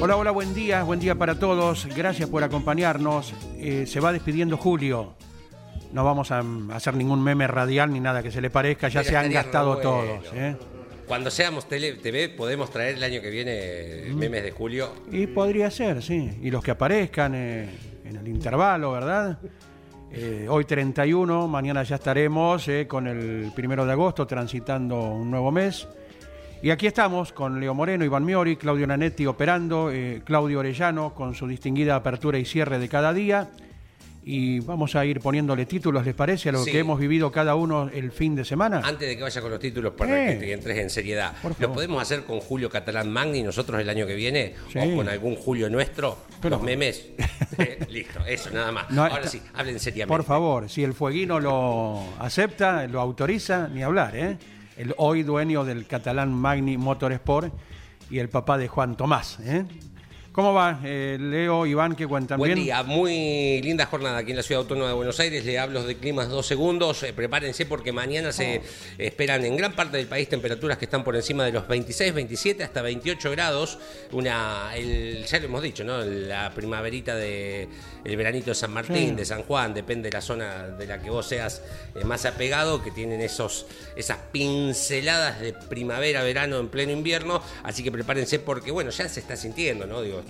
Hola, hola, buen día, buen día para todos. Gracias por acompañarnos. Eh, se va despidiendo Julio. No vamos a mm, hacer ningún meme radial ni nada que se le parezca, ya Pero se han estaría gastado re todos. ¿eh? Cuando seamos tele, TV, podemos traer el año que viene Mm. memes de julio. Y podría ser, sí. Y los que aparezcan eh, en el intervalo, ¿verdad? Eh, hoy 31, mañana ya estaremos eh, con el primero de agosto transitando un nuevo mes. Y aquí estamos con Leo Moreno, Iván Miori, Claudio Nanetti operando, eh, Claudio Orellano con su distinguida apertura y cierre de cada día. Y vamos a ir poniéndole títulos, ¿les parece? A lo Sí. que hemos vivido cada uno el fin de semana. Antes de que vaya con los títulos, para Eh. que te entres en seriedad, ¿lo podemos hacer con Julio Catalán Magni nosotros el año que viene? Sí. ¿O con algún Julio nuestro? Pero- los memes. Listo, eso, nada más. No, Ahora sí, hablen seriamente. Por favor, si el fueguino lo acepta, lo autoriza, ni hablar, ¿eh? El hoy dueño del catalán Magni Motorsport y el papá de Juan Tomás, ¿eh? ¿Cómo va, eh, Leo, Iván, que cuentan Buen bien? día, muy linda jornada aquí en la Ciudad Autónoma de Buenos Aires. Le hablo de climas dos segundos. Eh, prepárense porque mañana se esperan en gran parte del país temperaturas que están por encima de los 26, 27 hasta 28 grados. Una, el, ya lo hemos dicho, ¿no? La primaverita de el veranito de San Martín, Sí. de San Juan, depende de la zona de la que vos seas eh, más apegado, que tienen esos, esas pinceladas de primavera, verano en pleno invierno. Así que prepárense porque, bueno, ya se está sintiendo, ¿no? Digo,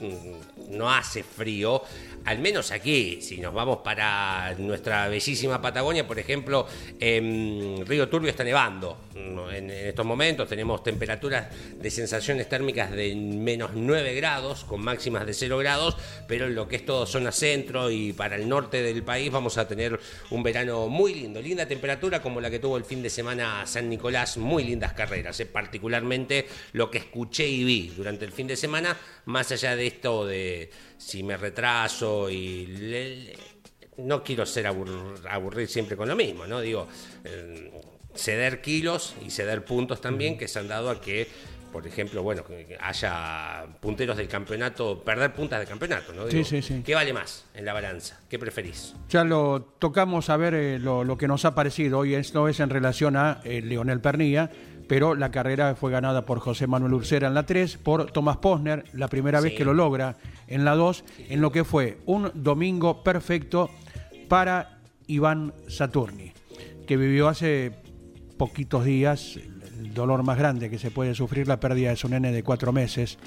no hace frío. Al menos aquí, si nos vamos para nuestra bellísima Patagonia, por ejemplo, en Río Turbio está nevando. en estos momentos tenemos temperaturas de sensaciones térmicas de menos 9 grados, con máximas de 0 grados, pero en lo que es todo zona centro y para el norte del país vamos a tener un verano muy lindo. Linda temperatura como la que tuvo el fin de semana San Nicolás, muy lindas carreras, eh, particularmente lo que escuché y vi durante el fin de semana, más allá de esto de si me retraso y... le- le- no quiero ser abur- aburrir siempre con lo mismo, ¿no? Digo, eh, ceder kilos y ceder puntos también que se han dado a que, por ejemplo, bueno, haya punteros del campeonato, perder puntas del campeonato, ¿no? Digo, sí, sí. ¿Qué vale más en la balanza? ¿Qué preferís? Ya lo tocamos a ver eh, lo, lo que nos ha parecido. Hoy esto es en relación a eh, Leonel Pernilla, pero la carrera fue ganada por José Manuel Ursera en la 3, por Tomás Posner, la primera vez que lo logra en la 2, en lo que fue un domingo perfecto para Iván Saturni, que vivió hace poquitos días el dolor más grande que se puede sufrir, la pérdida de su nene de cuatro meses.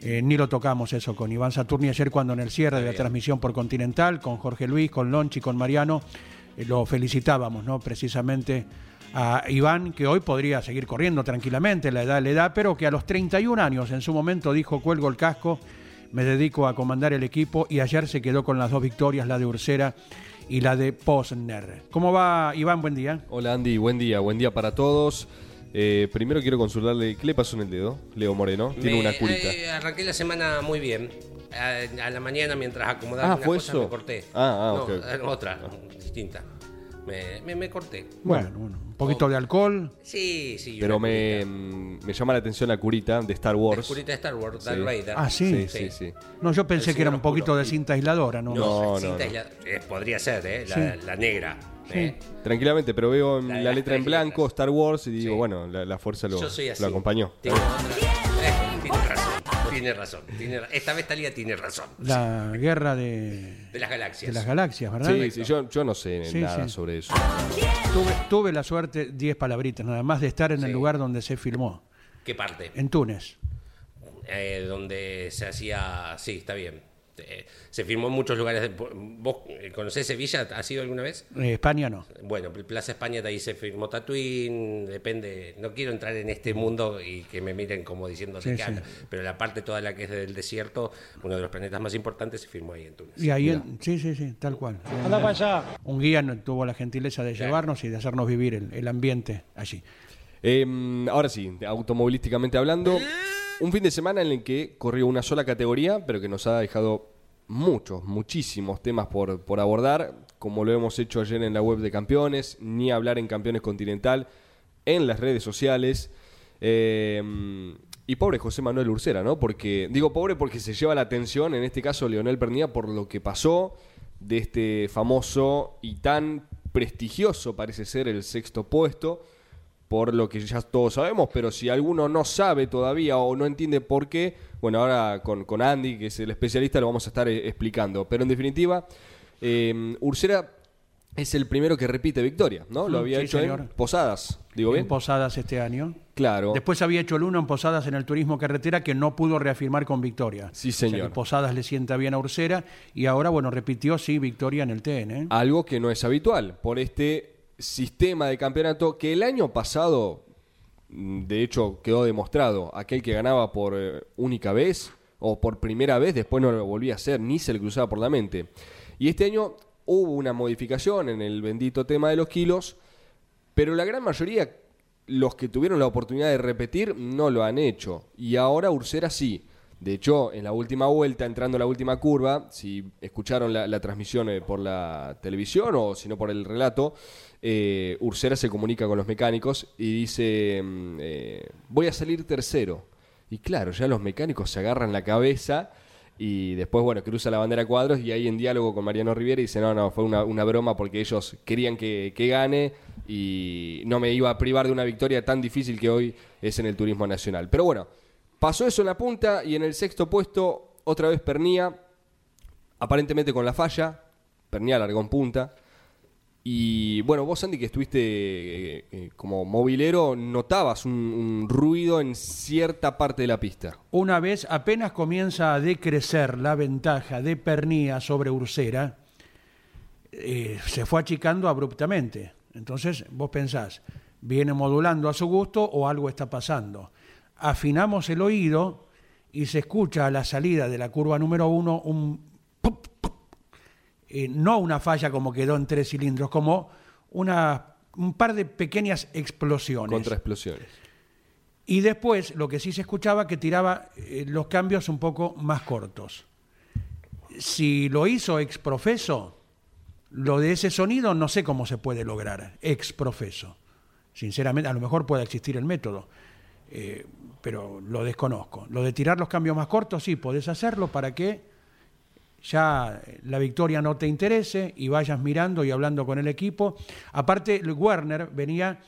Eh, ni lo tocamos eso con Iván Saturni ayer cuando en el cierre de la transmisión por Continental, con Jorge Luis, con Lonchi, con Mariano, eh, lo felicitábamos, ¿no? Precisamente a Iván, que hoy podría seguir corriendo tranquilamente, la edad le da, pero que a los 31 años en su momento dijo, cuelgo el casco, me dedico a comandar el equipo y ayer se quedó con las dos victorias, la de Ursera y la de Posner. ¿Cómo va Iván? Buen día. Hola Andy, buen día, buen día para todos. Eh, primero quiero consultarle, ¿qué le pasó en el dedo? Leo Moreno, tiene Me- una curita. eh, arranqué la semana muy bien. A, a la mañana, mientras acomodaba Ah, una ¿fue cosa, eso? me corté. Ah, ah, No, eh, otra, distinta. Me, me, me corté. Bueno, bueno, un poquito de alcohol. Sí, sí. Pero me, mm, me llama la atención la curita de Star La Wars. curita de Star Wars, Darth Sí. Vader. Ah, sí. Sí, sí, sí. No, yo pensé que era un poquito oscuro. de cinta aisladora, ¿no? No, No, no, cinta no. aislada. Eh, podría ser, ¿eh? La, Sí. la negra. ¿eh? Tranquilamente, pero veo en La la, letra en blanco letras. Star Wars y digo, Sí. bueno, la, la fuerza lo, Yo soy así. lo acompañó. Tengo Tiene razón. tiene esta vez Talía tiene razón. La guerra de, De las galaxias. de las galaxias, ¿verdad? Sí, sí, yo, yo no sé Sí, nada sí. sobre eso. Tuve, tuve la suerte, 10 palabritas, nada más de estar en el lugar donde se filmó, ¿Qué parte? en Túnez. Eh, donde se hacía. Sí, está bien. Eh, se firmó en muchos lugares. ¿Vos conocés Sevilla? ¿Has ido alguna vez? Eh, España no. Bueno, Plaza España de ahí se firmó Tatooine, depende, no quiero entrar en este mundo y que me miren como diciendo Sí, sí. pero la parte toda la que es del desierto, uno de los planetas más importantes se firmó ahí en Túnez. Y ahí, en- sí, sí, sí, tal cual. Anda para allá. Un guía no- tuvo la gentileza de llevarnos y de hacernos vivir el, el ambiente allí. Eh, ahora sí, automovilísticamente hablando, un fin de semana en el que corrió una sola categoría, pero que nos ha dejado muchos, muchísimos temas por, por abordar, como lo hemos hecho ayer en la web de Campeones, ni hablar en Campeones Continental, en las redes sociales. Eh, y pobre José Manuel Ursera, ¿no? Porque, digo pobre porque se lleva la atención, en este caso Leonel Pernía, por lo que pasó de este famoso y tan prestigioso, parece ser, el sexto puesto por lo que ya todos sabemos, pero si alguno no sabe todavía o no entiende por qué, bueno, ahora con, con Andy, que es el especialista, lo vamos a estar eh, explicando. Pero en definitiva, eh, Ursera es el primero que repite victoria, ¿no? Lo Mm, había sí, hecho señor. en Posadas, digo bien. En Posadas este año. claro. Después había hecho el uno en Posadas en el turismo carretera que no pudo reafirmar con victoria. Sí, O sea señor. que Posadas le sienta bien a Ursera y ahora, bueno, repitió, sí, victoria en el TN. ¿eh? Algo que no es habitual por este sistema de campeonato que el año pasado, mm, de hecho, quedó demostrado. Aquel que ganaba por eh, única vez o por primera vez, después no lo volvía a hacer, ni se le cruzaba por la mente. Y este año hubo una modificación en el bendito tema de los kilos, pero la gran mayoría, los que tuvieron la oportunidad de repetir, no lo han hecho. Y ahora Ursera sí. De hecho, en la última vuelta, entrando a la última curva, si escucharon la, transmisión eh, por la televisión o si no por el relato, eh, Ursera se comunica con los mecánicos y dice, mm, eh, voy a salir tercero. Y claro, ya los mecánicos se agarran la cabeza y después, bueno, cruza la bandera cuadros y ahí en diálogo con Mariano Rivera dice, no, no, fue una, una broma porque ellos querían que, que gane y no me iba a privar de una victoria tan difícil que hoy es en el turismo nacional. Pero bueno, pasó eso en la punta y en el sexto puesto otra vez Pernía, aparentemente con la falla, Pernía largó en punta. Y bueno, vos Andy que estuviste eh, eh, como movilero, notabas un, ruido en cierta parte de la pista. Una vez apenas comienza a decrecer la ventaja de Pernía sobre Ursera, eh, se fue achicando abruptamente. Entonces vos pensás, viene modulando a su gusto o algo está pasando. Afinamos el oído y se escucha a la salida de la curva número uno un eh, no una falla como quedó en tres cilindros, como una, un par de pequeñas explosiones. Contra explosiones. Y después lo que sí se escuchaba que tiraba eh, los cambios un poco más cortos. Si lo hizo ex profeso, lo de ese sonido no sé cómo se puede lograr, ex profeso. Sinceramente, a lo mejor puede existir el método, eh, pero lo desconozco. Lo de tirar los cambios más cortos, sí, podés hacerlo para que ya la victoria no te interese y vayas mirando y hablando con el equipo. Aparte, Werner venía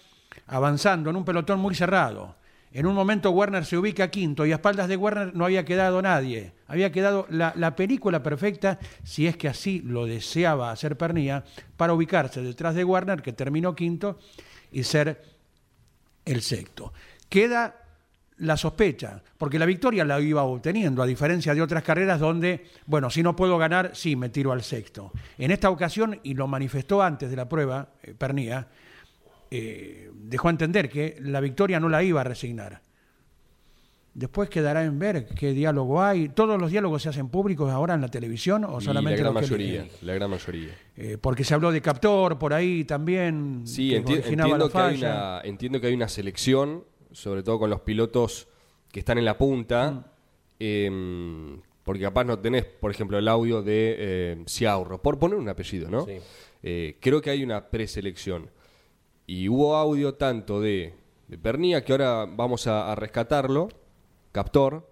avanzando en un pelotón muy cerrado. En un momento Werner se ubica quinto y a espaldas de Werner no había quedado nadie. Había quedado la, la película perfecta, si es que así lo deseaba hacer Pernía, para ubicarse detrás de Werner, que terminó quinto, y ser el sexto. Queda la sospecha, porque la victoria la iba obteniendo, a diferencia de otras carreras donde, bueno, si no puedo ganar, sí, me tiro al sexto. En esta ocasión, y lo manifestó antes de la prueba, eh, Pernía, eh, dejó entender que la victoria no la iba a resignar. Después quedará en ver qué diálogo hay. ¿Todos los diálogos se hacen públicos ahora en la televisión o Y solamente la gran los mayoría, la gran mayoría. Eh, porque se habló de Captor por ahí también. Sí, enti- entiendo la que, hay falla. una, entiendo que hay una selección, sobre todo con los pilotos que están en la punta, Mm. em, porque capaz no tenés, por ejemplo, el audio de eh, Ciaurro, por poner un apellido, ¿no? Sí. Eh, creo que hay una preselección. Y hubo audio tanto de, de Pernía, que ahora vamos a, a rescatarlo, Captor,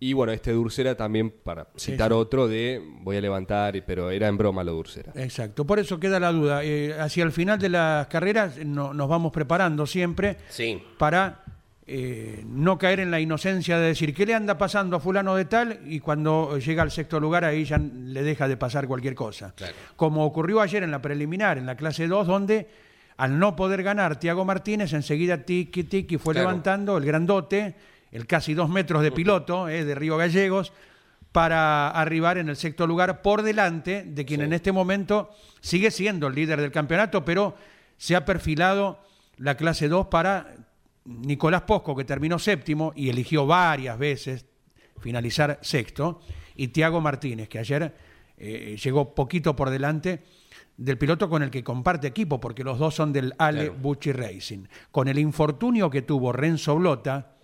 y bueno, este de Ursera también, para citar sí. otro, de voy a levantar, pero era en broma lo de Ursera. Exacto, por eso queda la duda. Eh, hacia el final de las carreras no- nos vamos preparando siempre Sí. para eh, no caer en la inocencia de decir qué le anda pasando a fulano de tal y cuando llega al sexto lugar ahí ya le deja de pasar cualquier cosa. Claro. Como ocurrió ayer en la preliminar, en la clase 2, donde al no poder ganar Tiago Martínez, enseguida tiki tiki fue Claro. levantando el grandote, el casi dos metros de piloto eh, de Río Gallegos, para arribar en el sexto lugar por delante de quien en este momento sigue siendo el líder del campeonato, pero se ha perfilado la clase 2 para Nicolás Posco, que terminó séptimo y eligió varias veces finalizar sexto, y Tiago Martínez, que ayer eh, llegó poquito por delante del piloto con el que comparte equipo, porque los dos son del Ale Claro. Bucci Racing. Con el infortunio que tuvo Renzo Blota,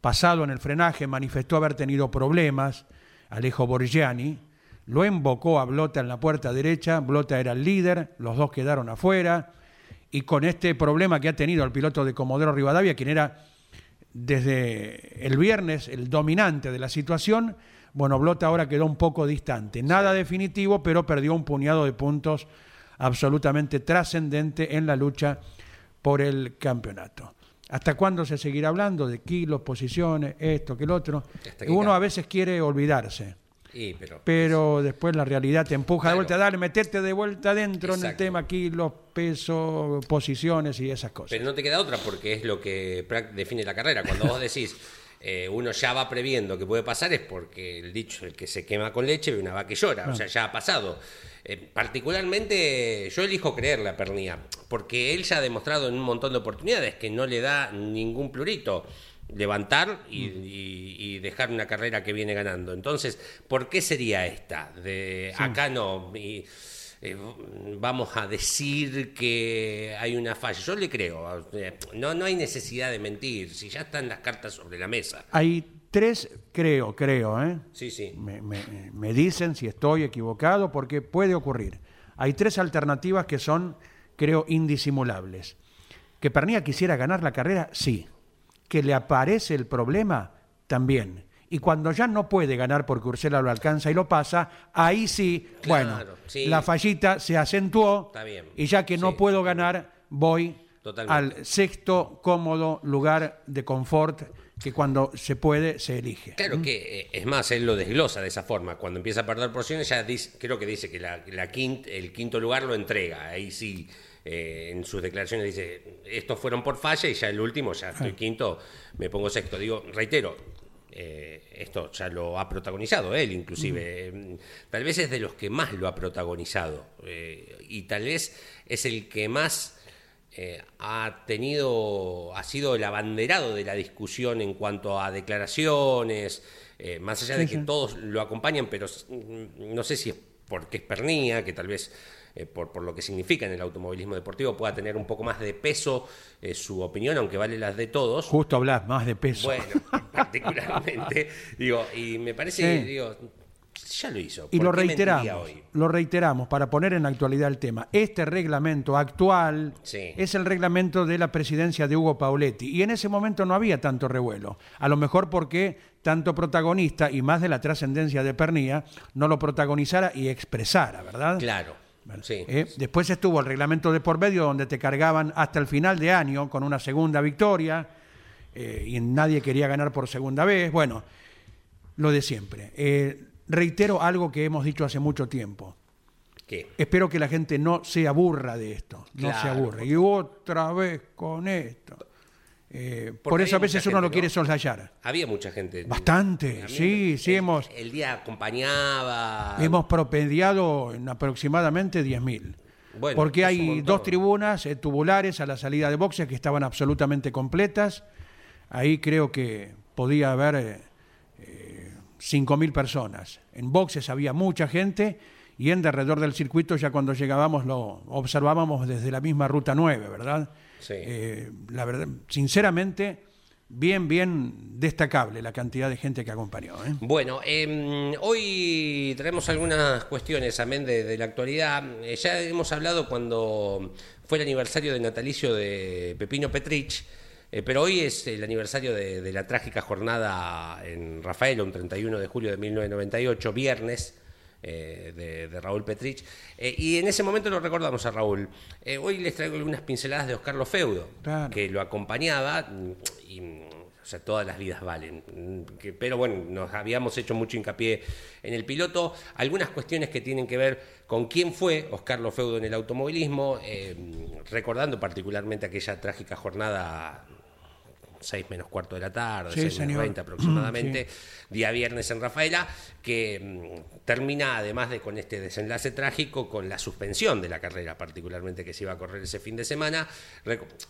pasado en el frenaje, manifestó haber tenido problemas, Alejo Borgiani, lo invocó a Blota en la puerta derecha, Blota era el líder, los dos quedaron afuera, y con este problema que ha tenido el piloto de Comodoro Rivadavia, quien era desde el viernes el dominante de la situación, bueno, Blota ahora quedó un poco distante. Nada definitivo, pero perdió un puñado de puntos absolutamente trascendente en la lucha por el campeonato. ¿Hasta cuándo se seguirá hablando de kilos, posiciones, esto, que el otro? Que Uno a veces quiere olvidarse, Pero, pero después la realidad te empuja de vuelta, dale, meterte de vuelta adentro en el tema kilos, peso, posiciones y esas cosas. Pero no te queda otra porque es lo que define la carrera. Cuando vos decís, eh, uno ya va previendo que puede pasar, es porque el dicho, el que se quema con leche ve una vaca que llora. O sea, ya ha pasado. Eh, particularmente, yo elijo creerle a Pernía, porque él ya ha demostrado en un montón de oportunidades que no le da ningún plurito levantar y, y- y dejar una carrera que viene ganando. Entonces, ¿por qué sería esta? De acá no. y, eh, vamos a decir que hay una falla. Yo le creo. No, no hay necesidad de mentir. Si ya están las cartas sobre la mesa. Hay tres, creo, creo, ¿eh? Sí, sí. me, me- me dicen si estoy equivocado, porque puede ocurrir. Hay tres alternativas que son, creo, indisimulables. Que Pernilla quisiera ganar la carrera, sí. Que le aparece el problema, también. Y cuando ya no puede ganar porque Ursela lo alcanza y lo pasa, ahí sí, Claro, bueno, sí. la fallita se acentuó Está bien. y ya que no Sí, puedo ganar, voy Totalmente. al sexto cómodo lugar de confort que cuando se puede se elige. Claro que, eh, es más, él lo desglosa de esa forma. Cuando empieza a perder porciones, ya dice, creo que dice que la, la quint- el quinto lugar lo entrega. Ahí sí, eh, en sus declaraciones dice, estos fueron por falla y ya el último, ya estoy quinto, me pongo sexto. Digo, reitero, eh, esto ya lo ha protagonizado él inclusive. Eh, Tal vez es de los que más lo ha protagonizado. eh, y tal vez es el que más eh, ha tenido, ha sido el abanderado de la discusión en cuanto a declaraciones, eh, más allá de que todos lo acompañan, pero mm, no sé si es porque es pernía, que tal vez eh, por, por lo que significa en el automovilismo deportivo pueda tener un poco más de peso eh, su opinión, aunque vale las de todos. Justo hablas más de peso. Bueno, particularmente, digo, y me parece, Sí. digo, ya lo hizo. Y ¿por lo reiteramos, hoy? lo reiteramos para poner en actualidad el tema. Este reglamento actual Sí. es el reglamento de la presidencia de Hugo Pauletti y en ese momento no había tanto revuelo. A lo mejor porque tanto protagonista y más de la trascendencia de Pernía no lo protagonizara y expresara, ¿verdad? Claro, sí. Eh, después estuvo el reglamento de por medio donde te cargaban hasta el final de año con una segunda victoria eh, y nadie quería ganar por segunda vez. Bueno, lo de siempre. Eh, reitero algo que hemos dicho hace mucho tiempo. ¿Qué? Espero que la gente no se aburra de esto, no se aburra. Y otra vez con esto. Eh, por eso a veces uno lo ¿no? quiere soslayar. Había mucha gente. Bastante, sí, el- sí, hemos- El día acompañaba. Hemos promediado en aproximadamente 10.000. Bueno, porque hay dos tribunas eh, tubulares a la salida de boxes que estaban absolutamente completas. Ahí creo que podía haber eh, eh, 5.000 personas. En boxes había mucha gente y en derredor del circuito ya cuando llegábamos lo observábamos desde la misma ruta 9, ¿verdad? Sí. Eh, la verdad, sinceramente, bien, bien destacable la cantidad de gente que acompañó. ¿eh? Bueno, eh, hoy traemos algunas cuestiones, amén de, de la actualidad. Eh, ya hemos hablado cuando fue el aniversario de natalicio de Pepino Petrich, eh, pero hoy es el aniversario de, de la trágica jornada en Rafael, un 31 de julio de 1998, viernes. Eh, de, de Raúl Petrich. Eh, y en ese momento lo recordamos a Raúl. Eh, hoy les traigo algunas pinceladas de Oscar Lofeudo, Claro. que lo acompañaba y o sea, todas las vidas valen. Que- Pero bueno, nos habíamos hecho mucho hincapié en el piloto. Algunas cuestiones que tienen que ver con quién fue Oscar Lofeudo en el automovilismo, eh, recordando particularmente aquella trágica jornada 6 menos cuarto de la tarde, Sí, 6 menos señor. 20 aproximadamente, día viernes en Rafaela, que mm, termina además de con este desenlace trágico, con la suspensión de la carrera, particularmente que se iba a correr ese fin de semana.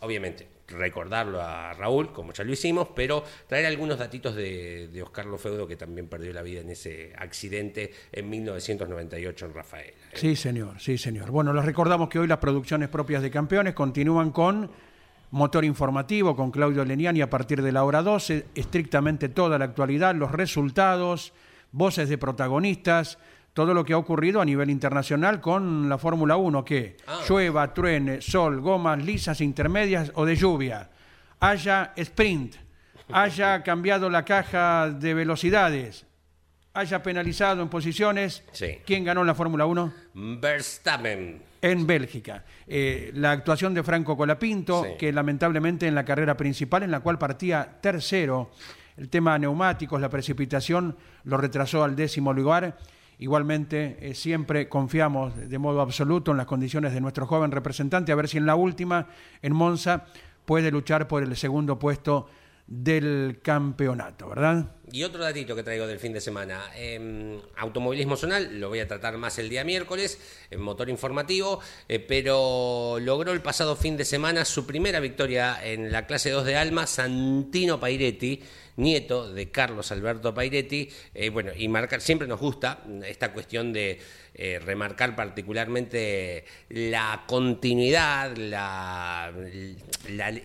Obviamente, recordarlo a Raúl, como ya lo hicimos, pero traer algunos datitos de, de Oscar Lofeudo, que también perdió la vida en ese accidente en 1998 en Rafaela. Sí, señor, sí, señor. Bueno, les recordamos que hoy las producciones propias de campeones continúan con Motor Informativo, con Claudio Leniani a partir de la hora 12, estrictamente toda la actualidad, los resultados, voces de protagonistas, todo lo que ha ocurrido a nivel internacional con la Fórmula 1, que Ah. llueva, truene, sol, gomas lisas, intermedias o de lluvia, haya sprint, haya cambiado la caja de velocidades, haya penalizado en posiciones. Sí. ¿Quién ganó en la Fórmula 1? Verstappen. En Bélgica. Eh, la actuación de Franco Colapinto, Sí. que lamentablemente en la carrera principal, en la cual partía tercero, el tema neumáticos, la precipitación, lo retrasó al décimo lugar. Igualmente, eh, siempre confiamos de modo absoluto en las condiciones de nuestro joven representante, a ver si en la última, en Monza, puede luchar por el segundo puesto del campeonato, ¿verdad? Y otro datito que traigo del fin de semana. eh, automovilismo zonal, lo voy a tratar más el día miércoles, en motor informativo, eh, pero logró el pasado fin de semana su primera victoria en la clase 2 de Alma, Santino Pairetti, nieto de Carlos Alberto Pairetti. eh, bueno, y marcar, siempre nos gusta esta cuestión de eh, remarcar particularmente la continuidad, la,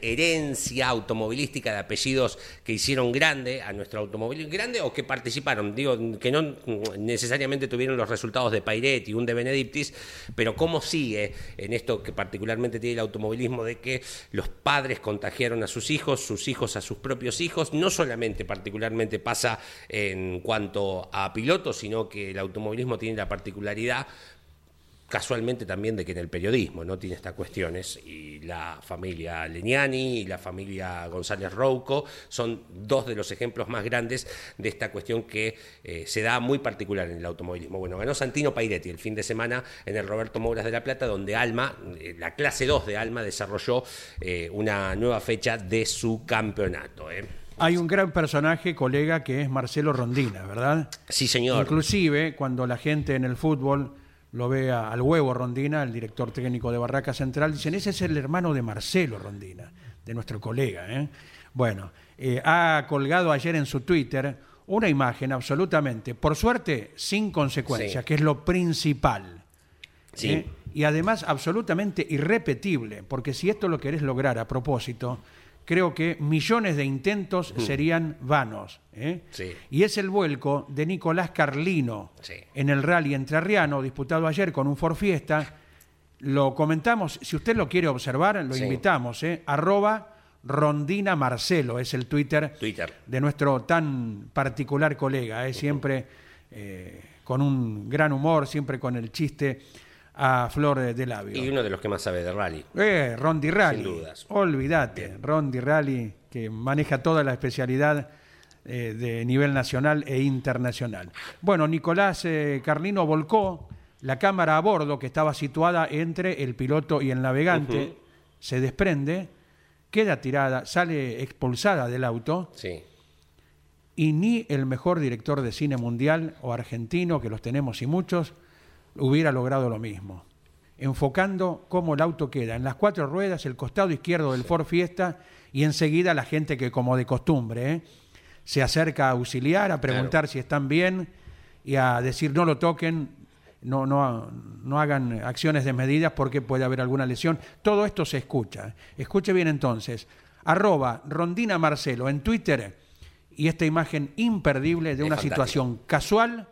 herencia automovilística de apellidos que hicieron grande a nuestro automovilismo, grande o que participaron, digo, que no necesariamente tuvieron los resultados de Pairetti, un de Benedictis, pero cómo sigue en esto que particularmente tiene el automovilismo de que los padres contagiaron a sus hijos, sus hijos a sus propios hijos, no solamente particularmente pasa en cuanto a pilotos, sino que el automovilismo tiene la particularidad casualmente también de que en el periodismo no tiene estas cuestiones y la familia Leniani y la familia González Rouco son dos de los ejemplos más grandes de esta cuestión que eh, se da muy particular en el automovilismo. Bueno, ganó Santino Pairetti el fin de semana en el Roberto Mouras de la Plata, donde Alma, eh, la clase 2 de Alma, desarrolló eh, una nueva fecha de su campeonato. Hay un gran personaje, colega, que es Marcelo Rondina, ¿verdad? Sí, señor. Inclusive, cuando la gente en el fútbol lo ve a- al huevo Rondina, el director técnico de Barraca Central, dicen, ese es el hermano de Marcelo Rondina, de nuestro colega. ¿eh? Bueno, eh, ha colgado ayer en su Twitter una imagen absolutamente, por suerte, sin consecuencias, Sí. que es lo principal. Sí. ¿eh? Y además absolutamente irrepetible, porque si esto lo querés lograr a propósito, creo que millones de intentos serían vanos. ¿eh? Sí. Y es el vuelco de Nicolás Carlino Sí. en el rally entrerriano disputado ayer con un Ford Fiesta. Lo comentamos, si usted lo quiere observar, lo Sí. invitamos. ¿eh? Arroba Rondina Marcelo es el Twitter, Twitter. de nuestro tan particular colega, ¿eh? siempre eh, con un gran humor, siempre con el chiste a flor de, labio. Y uno de los que más sabe de rally. Eh, Rondi Rally. Sin dudas. Olvídate. Rondi Rally, que maneja toda la especialidad eh, de nivel nacional e internacional. Bueno, Nicolás eh, Carlino volcó la cámara a bordo que estaba situada entre el piloto y el navegante. Se desprende, queda tirada, sale expulsada del auto Sí. y ni el mejor director de cine mundial o argentino, que los tenemos y muchos, hubiera logrado lo mismo. Enfocando cómo el auto queda en las cuatro ruedas, el costado izquierdo del Ford Fiesta y enseguida la gente que como de costumbre ¿eh? se acerca a auxiliar, a preguntar si están bien y a decir no lo toquen, no, no, no hagan acciones desmedidas porque puede haber alguna lesión. Todo esto se escucha. Escuche bien entonces. Arroba Rondina Marcelo en Twitter y esta imagen imperdible de Es una situación casual,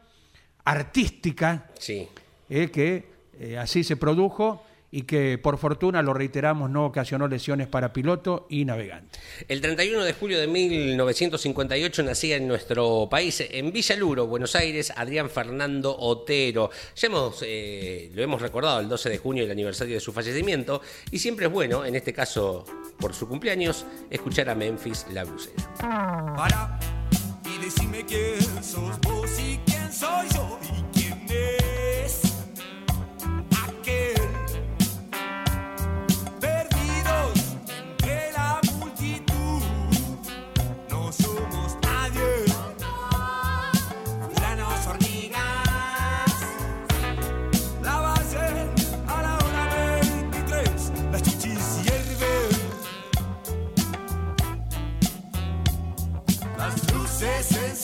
artística, Sí. Eh, que eh, así se produjo y que por fortuna, lo reiteramos, no ocasionó lesiones para piloto y navegante. El 31 de julio de 1958 nacía en nuestro país, en Villaluro, Buenos Aires, Adrián Fernando Otero. Ya hemos, eh, lo hemos recordado el 12 de junio, el aniversario de su fallecimiento, y siempre es bueno, en este caso por su cumpleaños, escuchar a Memphis la blusera. Para y decime quién sos vos y quién soy yo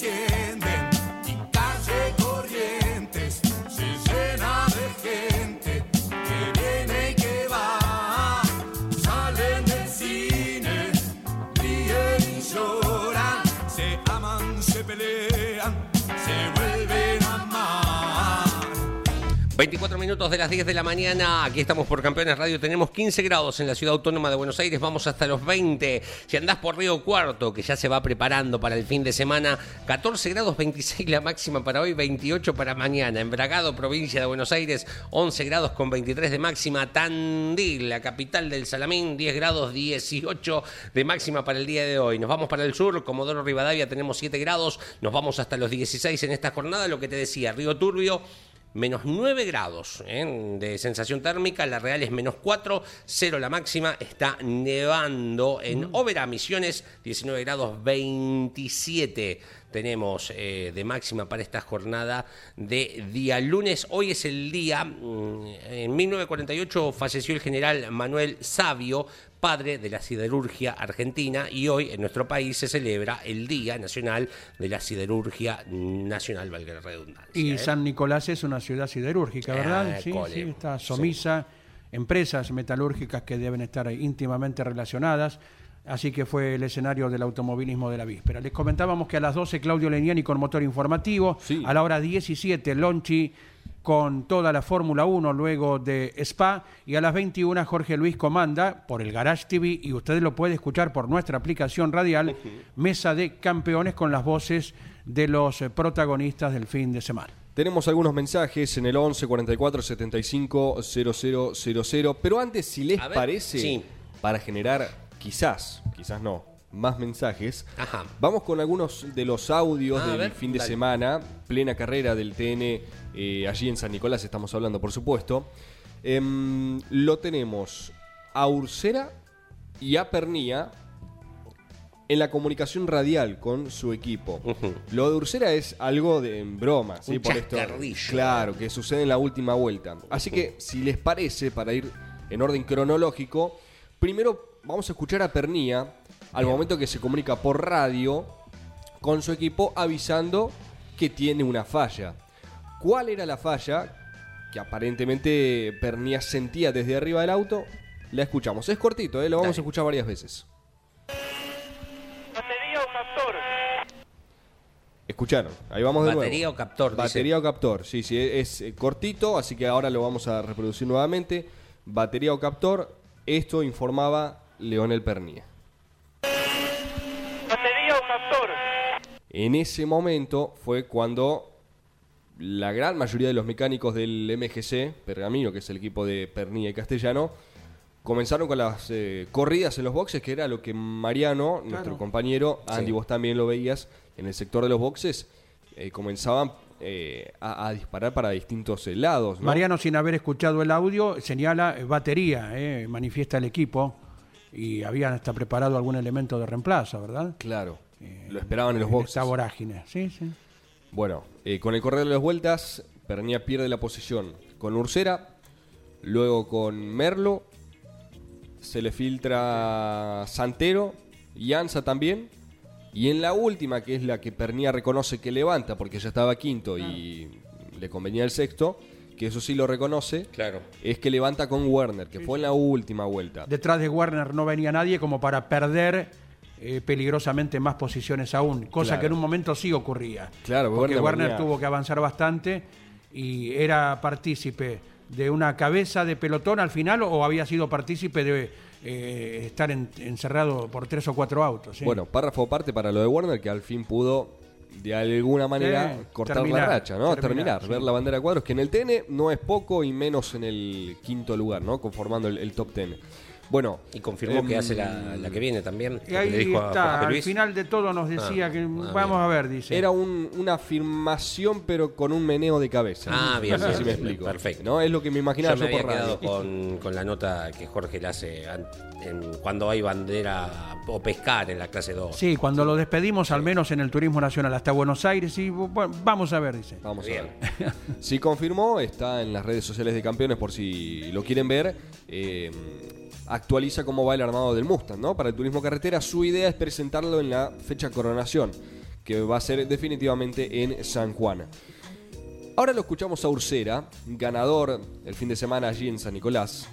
encienden y calle corrientes se llena de gente que viene y que va. Salen del cine, ríen y lloran, se aman, se pelean, se vuelven a amar. 24 minutos de las 10 de la mañana, aquí estamos por Campeones Radio, tenemos 15 grados en la ciudad autónoma de Buenos Aires, vamos hasta los 20. Si andás por Río Cuarto, que ya se va preparando para el fin de semana, 14 grados 26 la máxima para hoy, 28 para mañana. En Bragado, provincia de Buenos Aires, 11 grados con 23 de máxima. Tandil, la capital del Salamín, 10 grados 18 de máxima para el día de hoy. Nos vamos para el sur, Comodoro Rivadavia tenemos 7 grados, nos vamos hasta los 16 en esta jornada, lo que te decía, Río Turbio menos 9 grados ¿eh? de sensación térmica, la real es menos 4, 0 la máxima, está nevando en Óvera, Misiones, 19 grados 27 tenemos eh, de máxima para esta jornada de día lunes. Hoy es el día, mm, en 1948 falleció el general Manuel Sabio, padre de la siderurgia argentina, y hoy en nuestro país se celebra el Día Nacional de la Siderurgia Nacional, valga la redundancia. Y ¿eh? San Nicolás es una ciudad siderúrgica, ¿verdad? Ah, sí, cole. sí, está Somisa, empresas metalúrgicas que deben estar íntimamente relacionadas. Así que fue el escenario del automovilismo de la víspera. Les comentábamos que a las 12 Claudio Leniani con motor informativo, Sí. a la hora 17 Lonchi con toda la Fórmula 1 luego de Spa y a las 21 Jorge Luis comanda por el Garage TV y usted lo puede escuchar por nuestra aplicación radial Mesa de Campeones con las voces de los eh, protagonistas del fin de semana. Tenemos algunos mensajes en el 11 44 75 0000, pero antes, si les ver, parece, sí. para generar quizás, quizás no, más mensajes, Ajá. vamos con algunos de los audios Ah, a del ver, fin de dale. semana, plena carrera del TN, eh, allí en San Nicolás estamos hablando, por supuesto. Em, lo tenemos a Ursera y a Pernía en la comunicación radial con su equipo. Lo de Ursera es algo de en broma, ¿sí? Un Por esto. Claro, que sucede en la última vuelta. Así que, si les parece, para ir en orden cronológico, primero vamos a escuchar a Pernía al momento que se comunica por radio con su equipo avisando que tiene una falla. ¿Cuál era la falla que aparentemente Pernía sentía desde arriba del auto? La escuchamos. Es cortito, ¿eh? lo vamos Dale. a escuchar varias veces. Batería o captor. Escucharon, ahí vamos de Batería nuevo. o captor, dice. Batería o captor, sí, sí, es, eh, cortito, así que ahora lo vamos a reproducir nuevamente. Batería o captor, esto informaba Leonel Pernía. Batería o captor. En ese momento fue cuando la gran mayoría de los mecánicos del MGC, Pergamino, que es el equipo de Pernía y Castellano, comenzaron con las eh, corridas en los boxes, que era lo que Mariano, nuestro compañero, Andy, Sí. vos también lo veías en el sector de los boxes, eh, comenzaban eh, a, a disparar para distintos eh, lados. ¿no? Mariano, sin haber escuchado el audio, señala eh, batería, eh, manifiesta el equipo y habían hasta preparado algún elemento de reemplazo, ¿verdad? Claro, lo esperaban en los En boxes. esta vorágine. Sí, sí. Bueno, eh, con el correr de las vueltas, Pernía pierde la posición con Ursera, luego con Merlo, se le filtra Santero y Ansa también. Y en la última, que es la que Pernía reconoce que levanta, porque ya estaba quinto y le convenía el sexto, que eso sí lo reconoce, Claro. es que levanta con Werner, que fue en la última vuelta. Detrás de Werner no venía nadie como para perder eh, peligrosamente más posiciones aún, cosa Claro. que en un momento sí ocurría. Claro, porque Werner venía- tuvo que avanzar bastante y era partícipe de una cabeza de pelotón al final o había sido partícipe de eh, estar en- encerrado por tres o cuatro autos. Bueno, párrafo aparte para lo de Werner, que al fin pudo de alguna manera Sí, cortar terminar, la racha, ¿no? terminar, Terminar, sí. ver la bandera de cuadros, que en el TN no es poco y menos en el quinto lugar, ¿no? Conformando el, el top ten. Bueno. Y confirmó que em, hace la, la que viene también. y ahí dijo está, al final de todo nos decía Ah, que ah, vamos bien. a ver, dice. Era un- una afirmación, pero con un meneo de cabeza. Ah, bien, No sé bien, si me explico. perfecto. ¿no? Es lo que me imaginaba Yo yo, me había por radio. con, con la nota que Jorge le hace en- cuando hay bandera o pescar en la clase 2. Sí, cuando lo despedimos, al menos en el turismo nacional hasta Buenos Aires, y bueno, vamos a ver, dice. Vamos Bien. a ver. Si confirmó, está en las redes sociales de campeones por si lo quieren ver. Eh, actualiza cómo va el armado del Mustang, ¿no? Para el turismo carretera, su idea es presentarlo en la fecha coronación, que va a ser definitivamente en San Juan. Ahora lo escuchamos a Ursera, ganador el fin de semana allí en San Nicolás.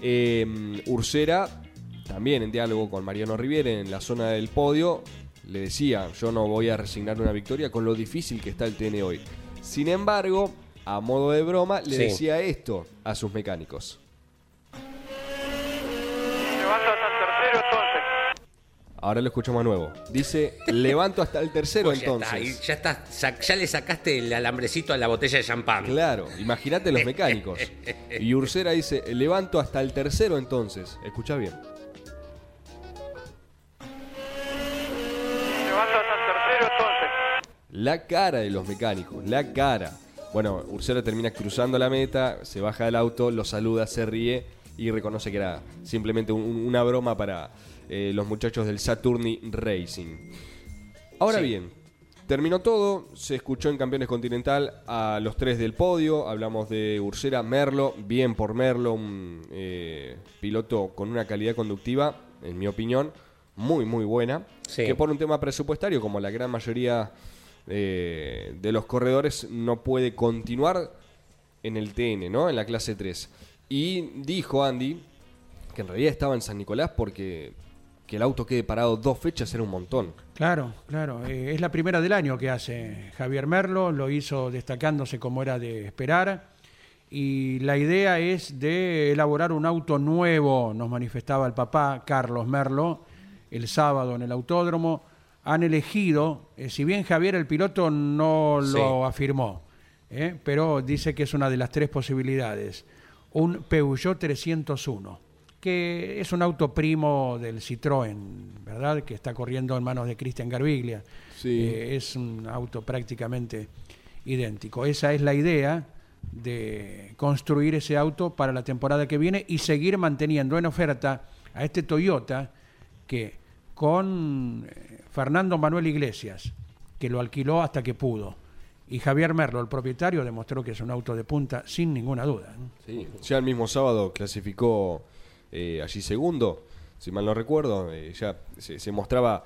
Eh, Ursera, también en diálogo con Mariano Riviere en la zona del podio, le decía, yo no voy a resignar una victoria con lo difícil que está el TN hoy. Sin embargo, a modo de broma, le Sí. decía esto a sus mecánicos. Levanto hasta el tercero entonces. Ahora lo escuchamos a nuevo. Dice, levanto hasta el tercero Pues ya entonces. y ya, está, sa- ya le sacaste el alambrecito a la botella de champán. Claro, imagínate los mecánicos. Y Ursera dice, levanto hasta el tercero entonces. Escucha bien. Levanto hasta el tercero entonces. La cara de los mecánicos, la cara. Bueno, Ursera termina cruzando la meta, se baja del auto, lo saluda, se ríe y reconoce que era simplemente un- una broma para eh, los muchachos del Saturni Racing. Ahora Sí. bien, terminó todo, se escuchó en Campeones Continental a los tres del podio, hablamos de Ursera, Merlo, bien por Merlo, un eh, piloto con una calidad conductiva, en mi opinión, muy muy buena, Sí. que por un tema presupuestario, como la gran mayoría eh, de los corredores, no puede continuar en el TN, ¿no? En la clase 3. Y dijo Andy que en realidad estaba en San Nicolás porque que el auto quede parado dos fechas era un montón. Claro, claro. eh, es la primera del año que hace Javier Merlo, lo hizo destacándose como era de esperar. Y la idea es de elaborar un auto nuevo, nos manifestaba el papá Carlos Merlo el sábado en el autódromo. Han elegido, eh, si bien Javier el piloto no Sí. lo afirmó, eh, pero dice que es una de las tres posibilidades, un Peugeot 301 que es un auto primo del Citroën, ¿verdad? Que está corriendo en manos de Cristian Garbiglia. Sí. Eh, es un auto prácticamente idéntico. Esa es la idea de construir ese auto para la temporada que viene y seguir manteniendo en oferta a este Toyota que con eh, Fernando Manuel Iglesias, que lo alquiló hasta que pudo, y Javier Merlo, el propietario, demostró que es un auto de punta sin ninguna duda. Sí, ya el mismo sábado clasificó eh, allí segundo, si mal no recuerdo, eh, ya se, se mostraba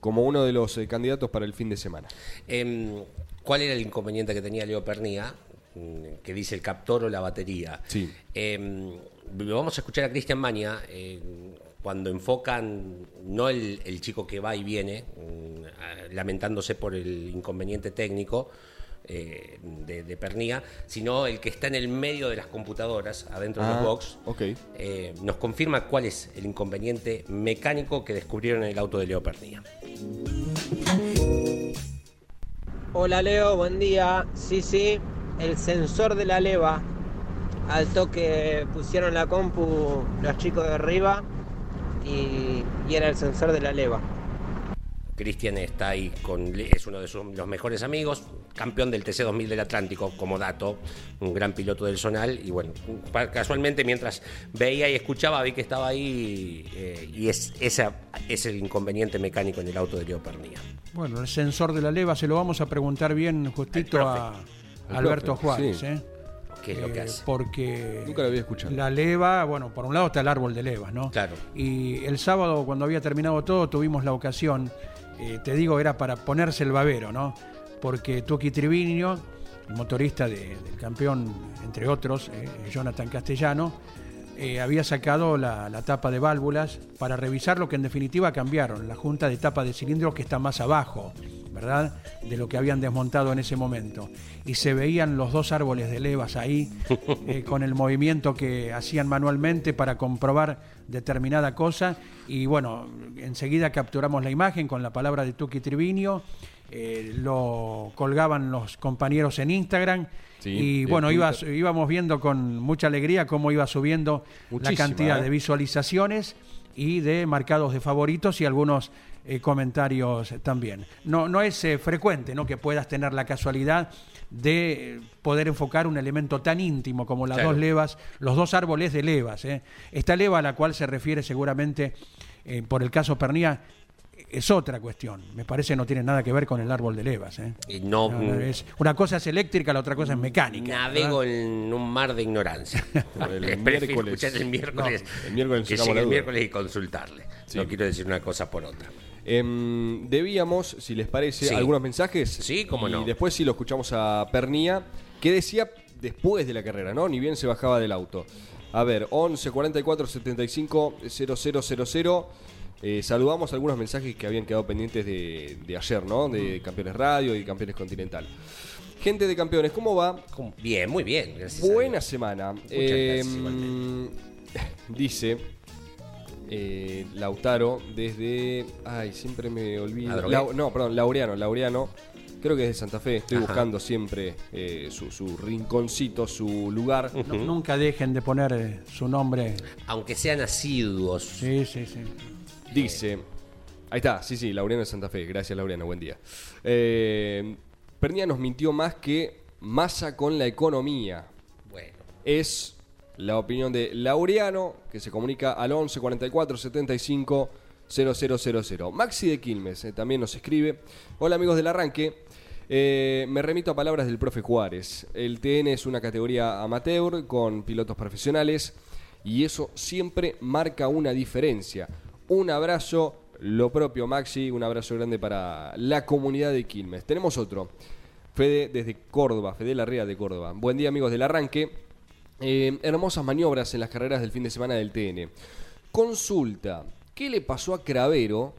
como uno de los eh, candidatos para el fin de semana. Em, ¿Cuál era el inconveniente que tenía Leo Pernía? Mm, Que dice el captor o la batería. Sí. Em, vamos a escuchar a Cristian Maña cuando enfocan no el, el chico que va y viene, mm, lamentándose por el inconveniente técnico eh, de, de Pernía, sino el que está en el medio de las computadoras, adentro de Ah, los box. ok. eh, nos confirma cuál es el inconveniente mecánico que descubrieron en el auto de Leo Pernía. Hola Leo, buen día. Sí, sí, el sensor de la leva. Al toque pusieron la compu los chicos de arriba y, y era el sensor de la leva. Cristian está ahí con es uno de sus, los mejores amigos, campeón del TC 2000 del Atlántico como dato, un gran piloto del Zonal y bueno, casualmente mientras veía y escuchaba vi que estaba ahí eh, y es esa es el inconveniente mecánico en el auto de Leo Pernía. Bueno, el sensor de la leva se lo vamos a preguntar bien justito a Al Alberto Juárez, sí. ¿eh? ¿Qué es lo que Eh, hace? Porque Nunca lo había escuchado. la leva, bueno, por un lado está el árbol de levas, ¿no? Claro. Y el sábado, cuando había terminado todo, tuvimos la ocasión, eh, te digo, era para ponerse el babero, ¿no? Porque Tuki Triviño, el motorista de- del campeón, entre otros, eh, Jonathan Castellano, eh, había sacado la, la tapa de válvulas para revisar lo que en definitiva cambiaron, la junta de tapa de cilindros que está más abajo, ¿verdad? De lo que habían desmontado en ese momento. Y se veían los dos árboles de levas ahí, eh, con el movimiento que hacían manualmente para comprobar determinada cosa. Y bueno, enseguida capturamos la imagen con la palabra de Tuki Triviño. Eh, lo colgaban los compañeros en Instagram Sí, y en bueno iba, Twitter. íbamos viendo con mucha alegría cómo iba subiendo Muchísima, la cantidad ¿eh? de visualizaciones y de marcados de favoritos y algunos eh, comentarios también. No, no es eh, frecuente ¿no? que puedas tener la casualidad de poder enfocar un elemento tan íntimo como las Claro. dos levas, los dos árboles de levas. ¿eh? Esta leva a la cual se refiere seguramente por el caso Pernía es otra cuestión. Me parece no tiene nada que ver con el árbol de levas. ¿eh? Y no, No, no, es- una cosa es eléctrica, la otra cosa es mecánica. navego ¿verdad? en un mar de ignorancia. El miércoles- el miércoles, No, el miércoles que el miércoles y consultarle. Sí. No quiero decir una cosa por otra. Em, debíamos, si les parece, Sí. algunos mensajes. Sí, cómo y no. después sí lo escuchamos a Pernía, que decía después de la carrera, ¿no? Ni bien se bajaba del auto. A ver, 11 44 75 0000. Eh, saludamos algunos mensajes que habían quedado pendientes de, de ayer, ¿no? De Campeones Radio y Campeones Continental. Gente de campeones, ¿cómo va? ¿Cómo? Bien, muy bien. Gracias a Buena Dios. semana. Muchas Eh, gracias, igualmente. dice eh, Lautaro desde. Ay, siempre me olvido. Lau- no, perdón, Laureano, Laureano. Creo que es de Santa Fe. Estoy Ajá. buscando siempre eh, su, su rinconcito, su lugar. No- Nunca dejen de poner eh, su nombre. Aunque sean asiduos. Sí, sí, sí. Dice. Ahí está, sí, sí, Laureano de Santa Fe. Gracias, Laureano, buen día. Eh, Pernia nos mintió más que masa con la economía. Bueno, es la opinión de Laureano, que se comunica al 11 44 75 0000. Maxi de Quilmes eh, también nos escribe. Hola amigos del arranque. Eh, me remito a palabras del profe Juárez. El TN es una categoría amateur con pilotos profesionales y eso siempre marca una diferencia. Un abrazo, lo propio Maxi, un abrazo grande para la comunidad de Quilmes. Tenemos otro. Fede desde Córdoba, Fede Larrea de Córdoba. Buen día amigos del arranque. Eh, hermosas maniobras en las carreras del fin de semana del TN. Consulta, ¿qué le pasó a Cravero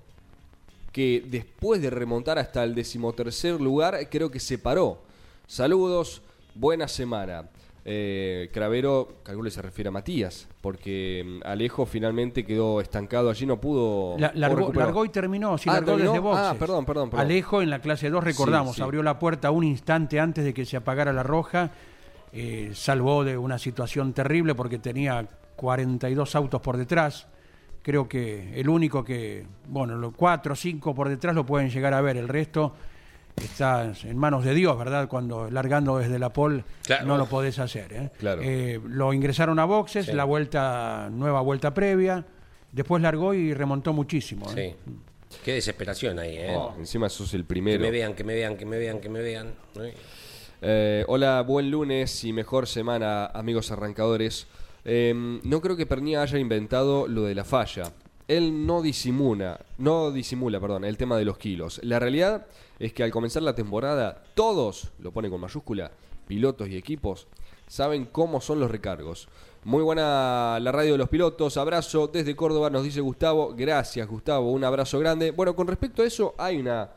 que después de remontar hasta el decimotercer lugar creo que se paró? Saludos, buena semana. Eh, Cravero, calculo se refiere a Matías, porque mm, Alejo finalmente quedó estancado allí, no pudo... La- largó, y terminó, sí, Ah, largó ¿terminó? desde boxes. Ah, perdón, perdón, perdón. Alejo en la clase 2, recordamos, Sí, sí. abrió la puerta un instante antes de que se apagara la roja, eh, salvó de una situación terrible porque tenía 42 autos por detrás. Creo que el único que, bueno, los 4 o 5 por detrás lo pueden llegar a ver, el resto está en manos de Dios, ¿verdad? Cuando largando desde la pole Claro. no lo podés hacer. ¿eh? Claro. Eh, lo ingresaron a boxes, Sí. la vuelta, nueva vuelta previa, después largó y remontó muchísimo. ¿eh? sí. Qué desesperación ahí, ¿eh? Oh, encima sos el que primero. me vean, que me vean, que me vean, que me vean. hola, buen lunes y mejor semana, amigos arrancadores. Eh, no creo que Pernía haya inventado lo de la falla. Él no disimula, no disimula, perdón, el tema de los kilos. La realidad es que al comenzar la temporada, todos, lo pone con mayúscula, pilotos y equipos, saben cómo son los recargos. Muy buena la radio de los pilotos, abrazo desde Córdoba, nos dice Gustavo. Gracias, Gustavo, un abrazo grande. Bueno, con respecto a eso, hay una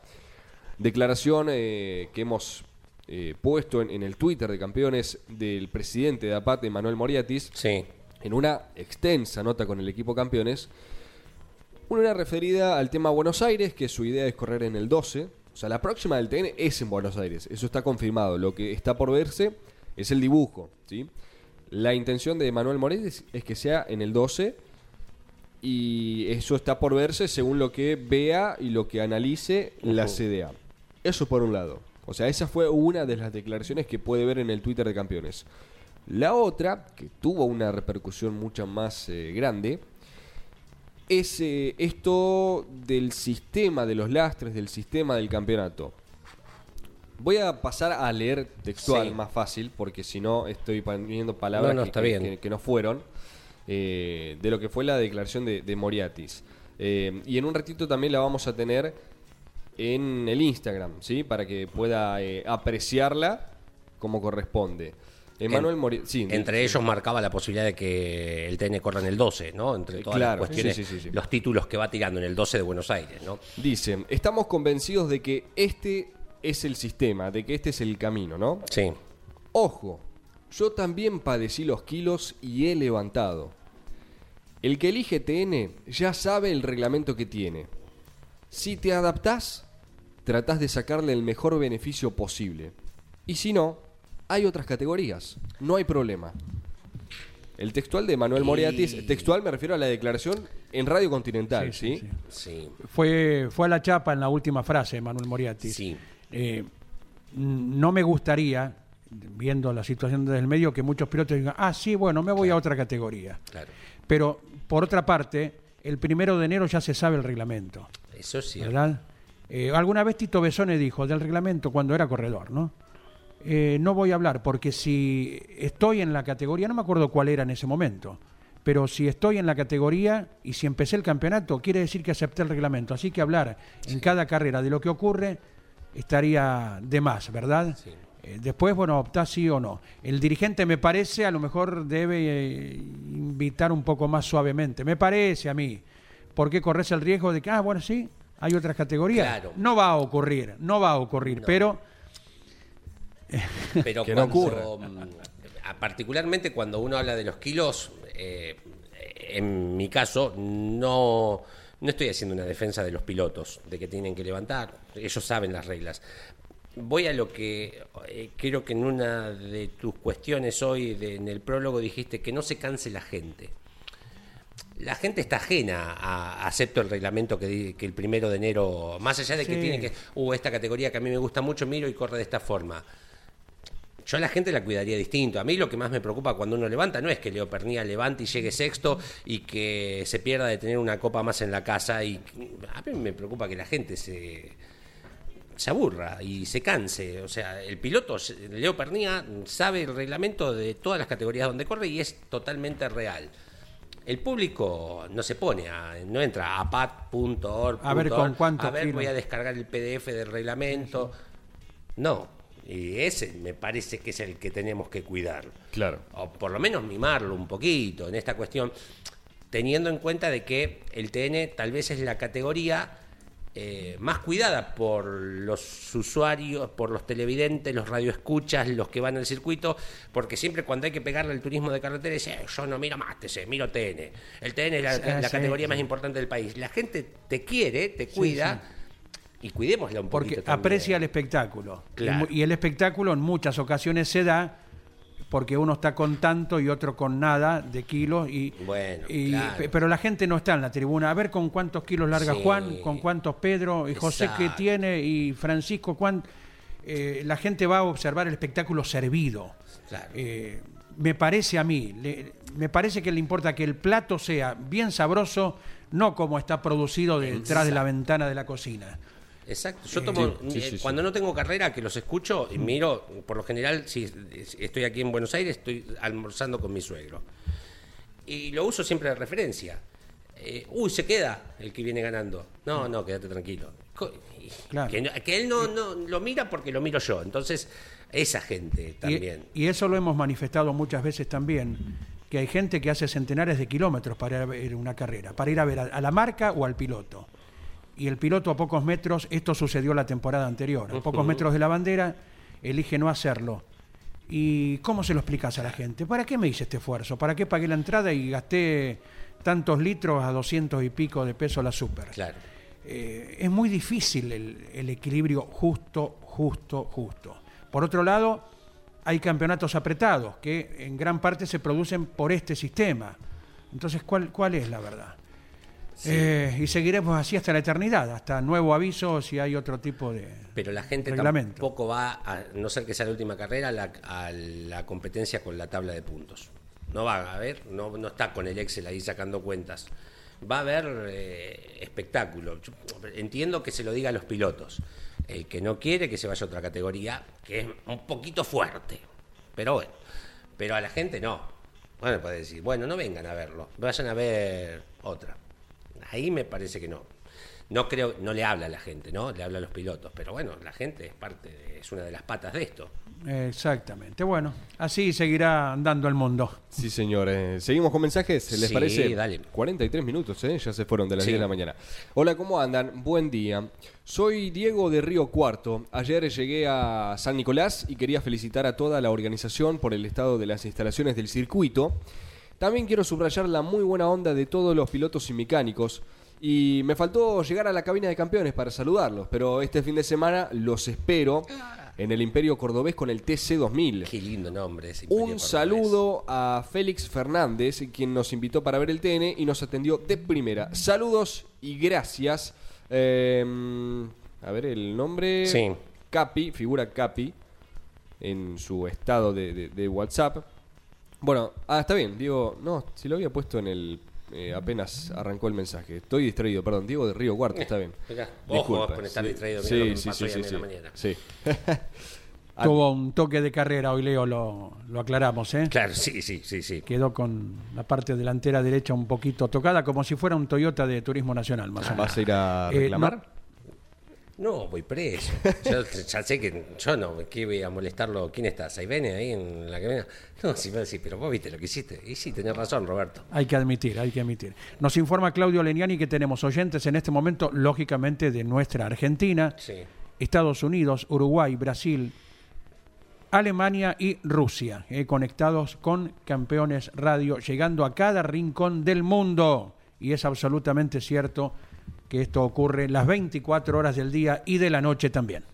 declaración eh, que hemos eh, puesto en, en el Twitter de campeones del presidente de APAT, Manuel Moriatis, Sí. en una extensa nota con el equipo campeones. Una referida al tema Buenos Aires, que su idea es correr en el 12. O sea, la próxima del TN es en Buenos Aires. Eso está confirmado. Lo que está por verse es el dibujo. ¿sí? La intención de Manuel Moriatis es que sea en el 12. Y eso está por verse según lo que vea y lo que analice la CDA. Eso por un lado. O sea, esa fue una de las declaraciones que puede ver en el Twitter de campeones. La otra, que tuvo una repercusión mucho más eh, grande, es eh, esto del sistema de los lastres, del sistema del campeonato. Voy a pasar a leer textual Sí. más fácil, porque si no estoy poniendo palabras No, no, que- que, bien. que- que no fueron, eh, de lo que fue la declaración de, de Moriatis. Eh, y en un ratito también la vamos a tener en el Instagram, ¿sí? Para que pueda eh, apreciarla como corresponde. Emanuel En- Moriatis. Sí, Entre ellos marcaba la posibilidad de que el TN corra en el 12, ¿no? Entre Eh, todas claro, las cuestiones, sí, sí. los títulos que va tirando en el 12 de Buenos Aires, ¿no? Dice, estamos convencidos de que este es el sistema, de que este es el camino, ¿no? Sí. Ojo, yo también padecí los kilos y he levantado. El que elige TN ya sabe el reglamento que tiene. Si te adaptás, tratás de sacarle el mejor beneficio posible. Y si no, hay otras categorías. No hay problema. El textual de Manuel Moriatis, textual me refiero a la declaración en Radio Continental, ¿sí? Sí, sí, sí. Sí. Fue, fue a la chapa en la última frase, Manuel Moriarty. Sí. Eh, no me gustaría, viendo la situación desde el medio, que muchos pilotos digan, ah, sí, bueno, me voy a otra categoría. Claro. Pero, por otra parte, el primero de enero ya se sabe el reglamento, Eso es cierto. ¿verdad? Eh, alguna vez Tito Besone dijo del reglamento cuando era corredor, ¿no? Eh, no voy a hablar porque si estoy en la categoría, no me acuerdo cuál era en ese momento, pero si estoy en la categoría y si empecé el campeonato, quiere decir que acepté el reglamento. Así que hablar en cada carrera de lo que ocurre estaría de más, ¿verdad? Sí. Eh, después, bueno, optá sí o no. El dirigente, me parece, a lo mejor debe eh, invitar un poco más suavemente. Me parece a mí. ¿Por qué corres el riesgo de que, ah, bueno, sí, hay otras categorías? Claro. No va a ocurrir, no va a ocurrir, pero Pero Que cuando, particularmente cuando uno habla de los kilos, eh, en mi caso, no, no estoy haciendo una defensa de los pilotos, de que tienen que levantar, ellos saben las reglas. Voy a lo que eh, creo que en una de tus cuestiones hoy, de- en el prólogo, dijiste que no se canse la gente. La gente está ajena a, acepto el reglamento que, el primero de enero, más allá de que tiene que, uh, esta categoría que a mí me gusta mucho, miro y corre de esta forma. Yo a la gente la cuidaría distinto. A mí lo que más me preocupa cuando uno levanta no es que Leo Pernía levante y llegue sexto y que se pierda de tener una copa más en la casa. Y a mí me preocupa que la gente se, se aburra y se canse. O sea, el piloto, Leo Pernía, sabe el reglamento de todas las categorías donde corre y es totalmente real. El público no se pone, a- no entra a pat.org. A ver con cuántos A ver, voy a descargar el PDF del reglamento. No, y ese me parece que es el que tenemos que cuidar. Claro. O por lo menos mimarlo un poquito en esta cuestión, teniendo en cuenta de que el TN tal vez es la categoría eh, más cuidada por los usuarios, por los televidentes, los radioescuchas, los que van al circuito, porque siempre cuando hay que pegarle al turismo de carretera, dice, "Eh, yo no miro más TC, miro TN. El TN es la, Sí, la sí, categoría sí. más importante del país. La gente te quiere, te cuida, y cuidémosla un Porque también. aprecia el espectáculo. Claro. Y, el espectáculo en muchas ocasiones se da porque uno está con tanto y otro con nada de kilos. Y, Bueno, y- claro. pe- Pero la gente no está en la tribuna. A ver con cuántos kilos larga Sí. Juan, con cuántos Pedro, y José que tiene, y Francisco, cuán... eh, la gente va a observar el espectáculo servido. Claro. Eh, me parece a mí, le- me parece que le importa que el plato sea bien sabroso, no como está producido detrás de la ventana de la cocina. Exacto. Yo tomo, sí, eh, sí, sí. cuando no tengo carrera, que los escucho y miro, por lo general, si estoy aquí en Buenos Aires, estoy almorzando con mi suegro. Y lo uso siempre de referencia. Eh, uy, se queda el que viene ganando. No, no, quédate tranquilo. Claro. Que, él no, no lo mira porque lo miro yo. Entonces, esa gente Y- también. Y, eso lo hemos manifestado muchas veces también, que hay gente que hace centenares de kilómetros para ir a ver una carrera, para ir a ver a, a la marca o al piloto. Y el piloto a pocos metros, esto sucedió la temporada anterior, a pocos metros de la bandera, elige no hacerlo. ¿Y cómo se lo explicas a la gente? ¿Para qué me hice este esfuerzo? ¿Para qué pagué la entrada y gasté tantos litros a 200 y pico de peso la super? Claro. Eh, es muy difícil el, el equilibrio justo, justo, justo. Por otro lado, hay campeonatos apretados que en gran parte se producen por este sistema. Entonces, ¿cuál, cuál es la verdad? Eh, y seguiremos así hasta la eternidad, hasta nuevo aviso si hay otro tipo de... Pero la gente Reglamento. tampoco va, a no ser que sea la última carrera, a la, a la competencia con la tabla de puntos. No va a ver, no, no está con el Excel ahí sacando cuentas. Va a haber eh, espectáculo. Yo entiendo que se lo diga a los pilotos. El que no quiere que se vaya a otra categoría, que es un poquito fuerte. Pero bueno, pero a la gente no. Bueno, puede decir, bueno, no vengan a verlo, vayan a ver otra. Ahí me parece que no. No creo, no le habla a la gente, ¿no? Le habla a los pilotos. Pero bueno, la gente es parte, de- es una de las patas de esto. Exactamente. Bueno, así seguirá andando el mundo. Sí, señor. Eh, Seguimos con mensajes, ¿les Sí, parece? dale. 43 minutos, ¿eh? Ya se fueron de las Sí. 10 de la mañana. Hola, ¿cómo andan? Buen día. Soy Diego de Río Cuarto. Ayer llegué a San Nicolás y quería felicitar a toda la organización por el estado de las instalaciones del circuito. También quiero subrayar la muy buena onda de todos los pilotos y mecánicos. Y me faltó llegar a la cabina de campeones para saludarlos, pero este fin de semana los espero en el Imperio Cordobés con el TC2000. Qué lindo nombre ese Imperio Un Cordobés. saludo a Félix Fernández, quien nos invitó para ver el TN y nos atendió de primera. Saludos y gracias. Eh, a ver el nombre. Sí. Capi, figura Capi en su estado de, de- de WhatsApp. Bueno, ah, está bien, Diego. No, si lo había puesto en el. eh, apenas arrancó el mensaje. Estoy distraído, perdón. Diego de Río Cuarto, está bien. Mirá, ojo Disculpa, con estar sí. distraído, mirá lo que me pasó hoy a sí, mí en la sí. mañana. Sí. Tuvo un toque de carrera hoy, Leo, lo, lo aclaramos, ¿eh? Claro, sí, sí, sí, sí. Quedó con la parte delantera derecha un poquito tocada, como si fuera un Toyota de Turismo Nacional, más o menos. ¿Vas a ir a Eh, reclamar? No, voy preso. Yo ya sé que yo no, ¿qué voy a molestarlo? ¿Quién está? ¿Saibene ahí en la cabina? No, si me pero vos viste lo que hiciste. Y sí, tenés razón, Roberto. Hay que admitir, hay que admitir. Nos informa Claudio Leniani que tenemos oyentes en este momento, lógicamente, de nuestra Argentina, Sí. Estados Unidos, Uruguay, Brasil, Alemania y Rusia, eh, conectados con Campeones Radio, llegando a cada rincón del mundo. Y es absolutamente cierto que esto ocurre las 24 horas del día y de la noche también.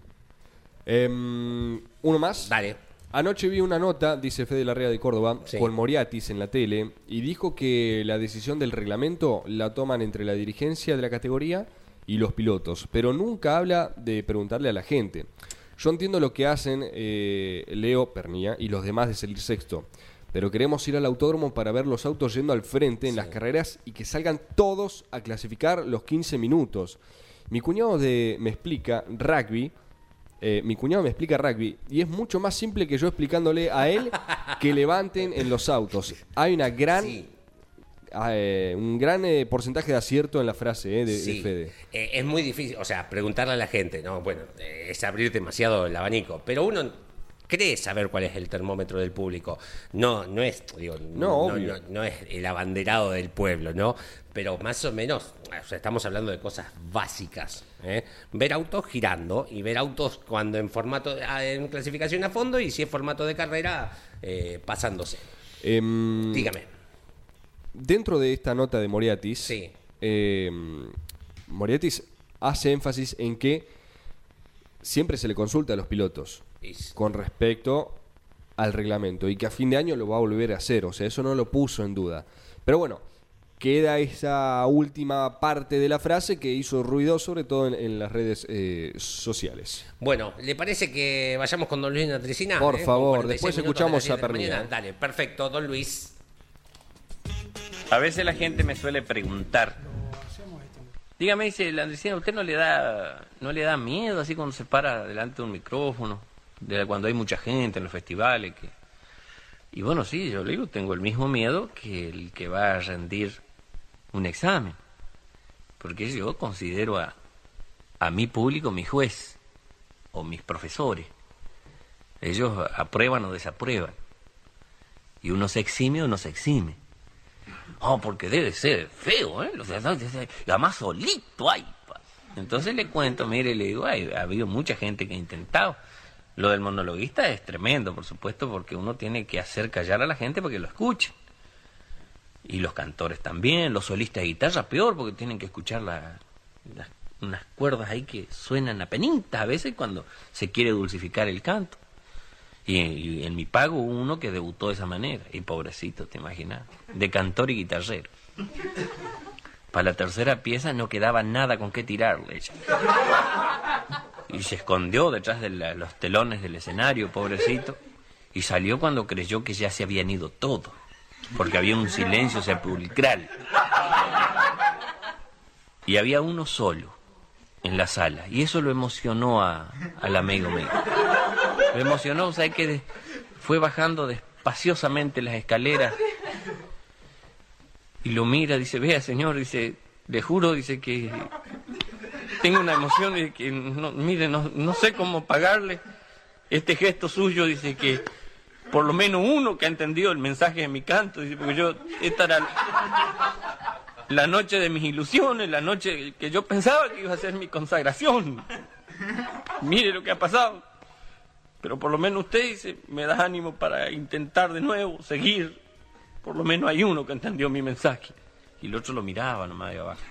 Em, Uno más. Dale. Anoche vi una nota, dice Fede Larrea de Córdoba, Sí. con Moriatis en la tele, y dijo que la decisión del reglamento la toman entre la dirigencia de la categoría y los pilotos, pero nunca habla de preguntarle a la gente. Yo entiendo lo que hacen eh, Leo Pernía y los demás de salir sexto, pero queremos ir al autódromo para ver los autos yendo al frente en las carreras y que salgan todos a clasificar los 15 minutos. Mi cuñado de, me explica rugby, eh, mi cuñado me explica rugby y es mucho más simple que yo explicándole a él que levanten en los autos. Hay una gran, Sí. eh, un gran eh, porcentaje de acierto en la frase eh, de, de Sí. Fede. Es muy difícil, o sea, preguntarle a la gente, ¿no? Bueno, es abrir demasiado el abanico, pero uno cree saber cuál es el termómetro del público. No, no es, digo, No, no, no- no es el abanderado del pueblo, ¿no? Pero más o menos, o sea, estamos hablando de cosas básicas. ¿eh? Ver autos girando y ver autos cuando en formato, ah, en clasificación a fondo y si es formato de carrera, eh, pasándose. Em, Dígame. Dentro de esta nota de Moriatis, Sí. eh, Moriatis hace énfasis en que siempre se le consulta a los pilotos Con respecto al reglamento y que a fin de año lo va a volver a hacer, o sea, eso no lo puso en duda. Pero bueno, queda esa última parte de la frase que hizo ruido sobre todo en, en las redes eh, sociales. Bueno, ¿le parece que vayamos con don Luis Natricina? Por Eh, favor, 46 después escuchamos de a 10 de la Pernilla, mañana. Dale, perfecto, don Luis. A veces la gente me suele preguntar. Dígame, dice la Andresina, ¿usted no le da no le da miedo así cuando se para delante de un micrófono? De cuando hay mucha gente en los festivales. que Y bueno, sí, yo le digo, tengo el mismo miedo que el que va a rendir un examen. Porque yo considero a, a mi público mi juez o mis profesores. Ellos aprueban o desaprueban. Y uno se exime o no se exime. Oh, porque debe ser feo, ¿eh? Los además solito pa. Entonces le cuento, mire, le digo, ay, ha habido mucha gente que ha intentado. Lo del monologuista es tremendo, por supuesto, porque uno tiene que hacer callar a la gente para que lo escuchen. Y los cantores también, los solistas de guitarra peor, porque tienen que escuchar la- unas cuerdas ahí que suenan a penitas a veces cuando se quiere dulcificar el canto. Y, y en mi pago hubo uno que debutó de esa manera. Y pobrecito, te imaginas. De cantor y guitarrero. Para la tercera pieza no quedaba nada con qué tirarle ella. Y se escondió detrás de los telones del escenario, pobrecito. Y salió cuando creyó que ya se habían ido todos. Porque había un silencio sepulcral. Y había uno solo en la sala. Y eso lo emocionó a- al amigo mío. Lo emocionó, o sea que fue bajando despaciosamente las escaleras y lo mira, dice, vea señor, dice, le juro, dice que tengo una emoción y que, no, mire, no, no sé cómo pagarle este gesto suyo, dice que por lo menos uno que ha entendido el mensaje de mi canto, dice, porque yo, esta era la noche de mis ilusiones, la noche que yo pensaba que iba a ser mi consagración. Mire lo que ha pasado. Pero por lo menos usted dice, me da ánimo para intentar de nuevo, seguir. Por lo menos hay uno que entendió mi mensaje. Y el otro lo miraba nomás de abajo.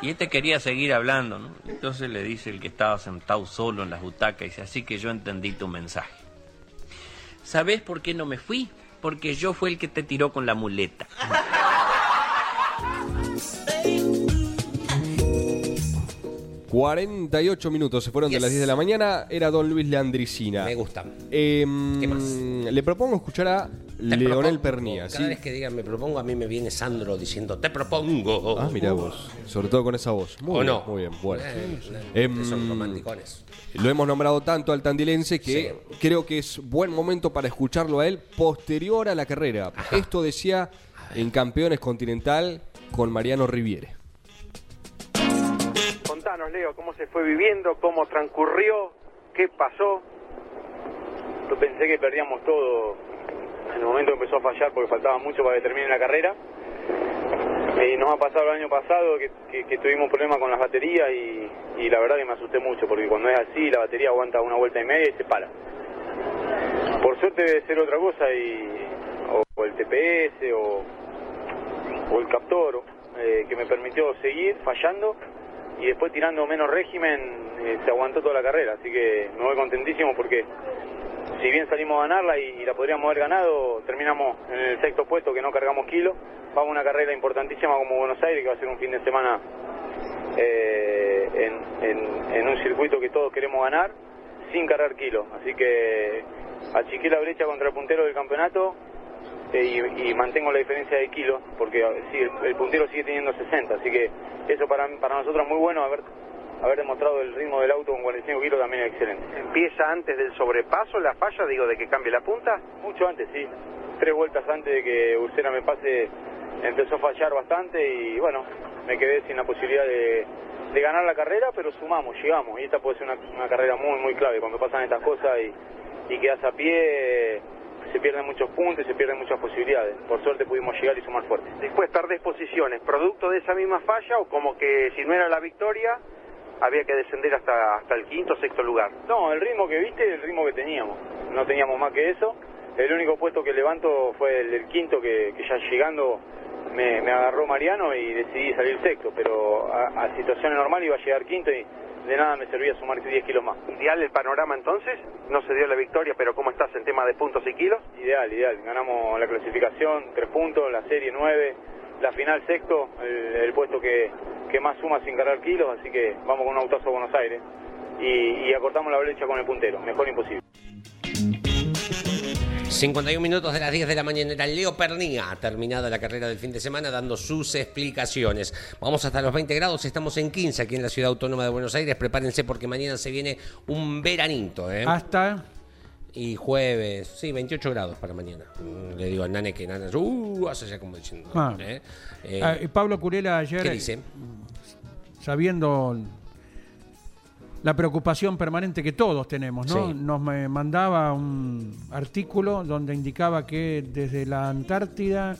Y este quería seguir hablando, ¿no? Entonces le dice el que estaba sentado solo en las butacas, dice, así que yo entendí tu mensaje. ¿Sabes por qué no me fui? Porque yo fue el que te tiró con la muleta. 48 minutos se fueron de las 10 de la mañana. Era don Luis Leandricina. Me gusta. Em, ¿Qué más? Le propongo escuchar a Leonel. Pernía. Cada ¿sí? vez que digan me propongo, a mí me viene Sandro diciendo te propongo. Ah, mira vos. Sobre todo con esa voz. Muy ¿O bien, no? muy bien. Bueno. Eh, Em, son romanticones. Lo hemos nombrado tanto al tandilense que creo que es buen momento para escucharlo a él posterior a la carrera. Esto decía en Campeones Continental con Mariano Riviere. Contanos, Leo, cómo se fue viviendo, cómo transcurrió, qué pasó. Yo pensé que perdíamos todo en el momento empezó a fallar porque faltaba mucho para que termine la carrera. Y nos ha pasado el año pasado que, tuvimos problemas con las baterías y, la verdad que me asusté mucho porque cuando es así la batería aguanta una vuelta y media y se para. Por suerte debe ser otra cosa y o, o el TPS o, o el captor eh, que me permitió seguir fallando y después tirando menos régimen eh, se aguantó toda la carrera, así que me voy contentísimo porque si bien salimos a ganarla y, la podríamos haber ganado, terminamos en el sexto puesto que no cargamos kilos. Vamos a una carrera importantísima como Buenos Aires, que va a ser un fin de semana eh, en, un circuito que todos queremos ganar, sin cargar kilos. Así que achiqué la brecha contra el puntero del campeonato eh, y, y mantengo la diferencia de kilos, porque sí, el, el puntero sigue teniendo 60. Así que eso para, para nosotros es muy bueno, haber, haber demostrado el ritmo del auto con 45 kilos también es excelente. ¿Empieza antes del sobrepaso la falla, digo, de que cambie la punta? Mucho antes, sí. Tres vueltas antes de que Ursera me pase, empezó a fallar bastante y bueno, me quedé sin la posibilidad de, de ganar la carrera, pero sumamos, llegamos. Y esta puede ser una, una carrera muy, muy clave. Cuando pasan estas cosas y, y quedas a pie, se pierden muchos puntos y se pierden muchas posibilidades. Por suerte pudimos llegar y sumar fuerte. Después perdés posiciones, producto de esa misma falla o como que si no era la victoria había que descender hasta, hasta el quinto o sexto lugar. No, el ritmo que viste es el ritmo que teníamos. No teníamos más que eso. El único puesto que levanto fue el del quinto, que, que ya llegando me, me agarró Mariano y decidí salir sexto. Pero a, a situaciones normales iba a llegar quinto y de nada me servía sumar 10 kilos más. Ideal el panorama entonces, no se dio la victoria, pero ¿cómo estás en tema de puntos y kilos? Ideal, ideal. Ganamos la clasificación, tres puntos, la serie nueve, la final sexto, el, el puesto que, que más suma sin cargar kilos, así que vamos con un autazo a Buenos Aires. Y, y acortamos la brecha con el puntero, mejor imposible. 51 minutos de las 10 de la mañana era Leo Pernía, terminada la carrera del fin de semana, dando sus explicaciones. Vamos hasta los 20 grados, estamos en 15 aquí en la ciudad autónoma de Buenos Aires. Prepárense porque mañana se viene un veranito, ¿eh? Hasta Y jueves, sí, 28 grados para mañana. Mm, Le digo a Nane que Nane, uh, hace ya como diciendo. Ah. ¿eh? Eh, Ah, y Pablo Curela ayer, ¿Qué dice? sabiendo la preocupación permanente que todos tenemos, ¿no? Sí. Nos me mandaba un artículo donde indicaba que desde la Antártida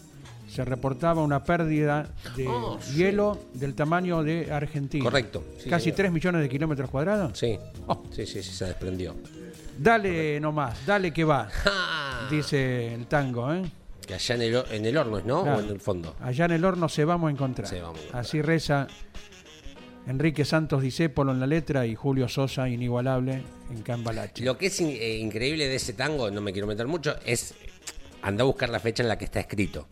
se reportaba una pérdida de Oh, sí. hielo del tamaño de Argentina. Correcto, sí, Casi señor. 3 millones de kilómetros cuadrados. Sí, Oh. sí, sí, sí, se desprendió. Dale nomás, dale que va, dice el tango, ¿eh? que allá en el, en el horno, ¿no? Claro. O en el fondo. Allá en el horno se vamos a encontrar. Se vamos a encontrar. Así reza Enrique Santos Discépolo en la letra y Julio Sosa, inigualable, en Cambalache. Lo que es in- eh, increíble de ese tango, no me quiero meter mucho, es anda a buscar la fecha en la que está escrito.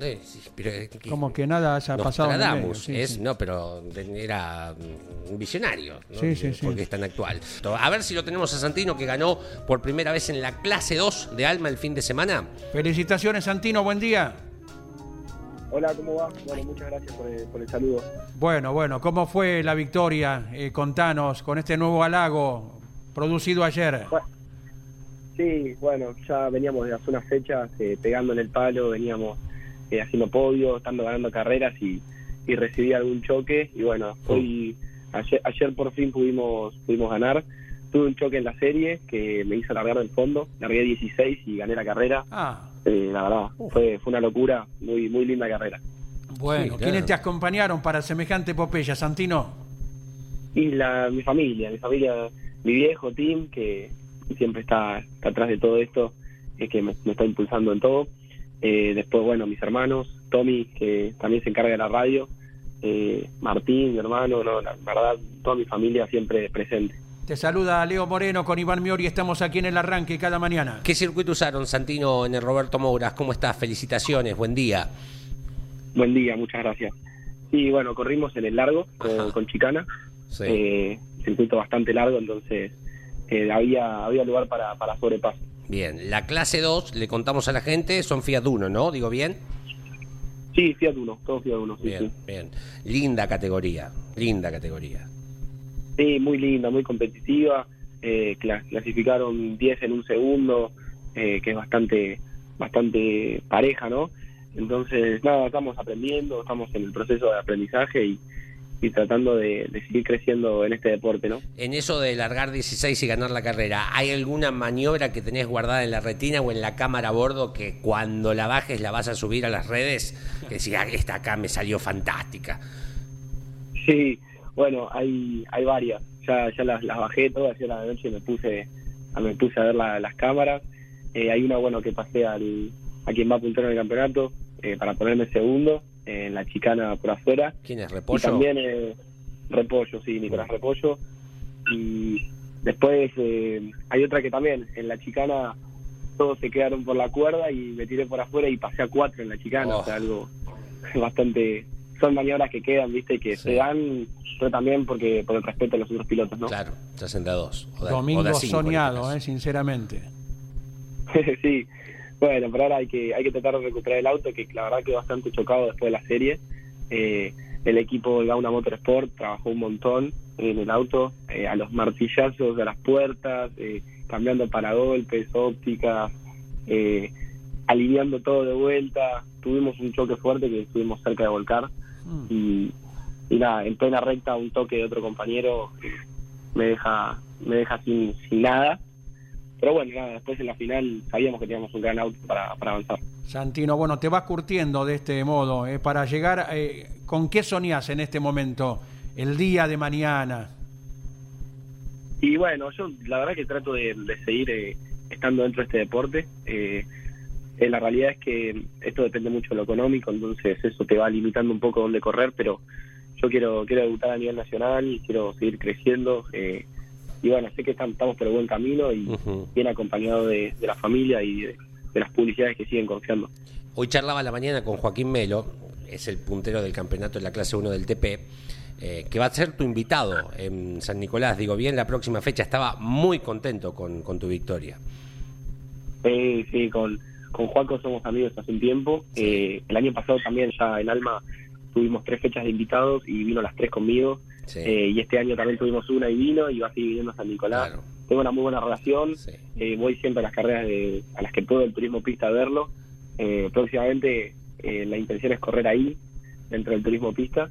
Eh, sí, pero, eh, que- Mm. Como que nada haya pasado Nostradamus, sí, es, sí. no, pero era mm, un visionario, ¿no? Sí, sí, sí. porque es tan actual. A ver si lo tenemos a Santino, que ganó por primera vez en la clase 2 de Alma el fin de semana. Felicitaciones, Santino, buen día. Hola, ¿cómo va? Bueno, muchas gracias por el, por el saludo. Bueno, bueno, ¿cómo fue la victoria? Eh, contanos, con este nuevo halago producido ayer. Sí, bueno, ya veníamos de hace unas fechas eh, pegando en el palo, veníamos eh, haciendo podio, estando ganando carreras y, y recibí algún choque. Y bueno, hoy, ayer, ayer por fin pudimos, pudimos ganar. Tuve un choque en la serie que me hizo largar del fondo, largué 16 y gané la carrera. Ah, Eh, la verdad, fue, fue una locura, muy, muy linda carrera. bueno, Sí, claro. ¿quiénes te acompañaron para semejante epopeya, Santino? Y la, mi familia, mi familia, mi viejo Tim, que siempre está, está atrás de todo esto, es que me, me está impulsando en todo. Eh, después, bueno, mis hermanos, Tommy, que también se encarga de la radio, eh, Martín, mi hermano, no, la verdad, toda mi familia siempre presente. Te saluda Leo Moreno con Iván Miori, estamos aquí en el arranque cada mañana. ¿Qué circuito usaron, Santino, en el Roberto Mouras? ¿Cómo estás? Felicitaciones, buen día. Buen día, muchas gracias. Y bueno, corrimos en el largo con Chicana, Sí. eh, circuito bastante largo, entonces eh, había, había lugar para, para sobrepaso. Bien, la clase 2, le contamos a la gente, son Fiat Uno, ¿no? ¿Digo bien? Sí, Fiat Uno, todo Fiat Uno, sí, Bien, sí. bien. Linda categoría, linda categoría. Sí, muy linda, muy competitiva. Eh, cla- clasificaron 10 en un segundo, eh, que es bastante, bastante pareja, ¿no? Entonces, nada, estamos aprendiendo, estamos en el proceso de aprendizaje y, y tratando de, de seguir creciendo en este deporte, ¿no? En eso de largar 16 y ganar la carrera, ¿hay alguna maniobra que tenés guardada en la retina o en la cámara a bordo que cuando la bajes la vas a subir a las redes? Que decís, "Ah, esta acá me salió fantástica. Sí, bueno, hay, hay varias. Ya, ya las, las bajé todas ayer a la noche me puse, a- me puse a ver la- las cámaras. Eh, hay una, bueno, que pasé al, a quien va a apuntar en el campeonato eh, para ponerme segundo eh, en la chicana por afuera. ¿Quién es Y Repollo? también eh, Repollo, sí, Nicolás Repollo. Y después eh, hay otra que también, en la chicana todos se quedaron por la cuerda y me tiré por afuera y pasé a cuatro en la chicana, Oh. o sea, algo bastante... Son maniobras que quedan, viste, que se dan, pero también porque por el respeto a los otros pilotos, ¿no? Claro, de a dos. o de- o Domingo cinco este soñado, eh, sinceramente. sí, bueno, pero ahora hay que hay que tratar de recuperar el auto, que la verdad quedó bastante chocado después de la serie. Eh, el equipo Gauna Motorsport trabajó un montón en el auto, eh, a los martillazos, a las puertas, eh, cambiando paragolpes, ópticas, eh, aliviando todo de vuelta. Tuvimos un choque fuerte que estuvimos cerca de volcar y, y nada, en plena recta un toque de otro compañero eh, me deja me deja sin, sin nada. Pero bueno, nada, después en la final sabíamos que teníamos un gran auto para, para avanzar. Santino, bueno, te vas curtiendo de este modo. eh, para llegar, eh, ¿con qué soñás en este momento? El día de mañana. Y bueno, yo la verdad que trato de, de seguir eh, estando dentro de este deporte. Eh, eh, la realidad es que esto depende mucho de lo económico, entonces eso te va limitando un poco dónde correr, pero yo quiero quiero debutar a nivel nacional, quiero seguir creciendo. eh, y bueno, sé que tam- estamos por el buen camino y bien acompañado de, de la familia y de, de las publicidades que siguen confiando. Hoy charlaba a la mañana con Joaquín Melo, es el puntero del campeonato en la clase 1 del TP, eh, que va a ser tu invitado en San Nicolás. Digo, bien, la próxima fecha estaba muy contento con, con tu victoria. Sí, sí, con, con Juaco somos amigos hace un tiempo. Eh, el año pasado también ya en Alma tuvimos tres fechas de invitados y vino las tres conmigo. Sí. Eh, y este año también tuvimos una y vino y va a seguir viniendo a San Nicolás. Claro. Tengo una muy buena relación. Sí. Eh, voy siempre a las carreras de- a las que puedo el turismo pista a verlo. Eh, próximamente eh, la intención es correr ahí, dentro del turismo pista.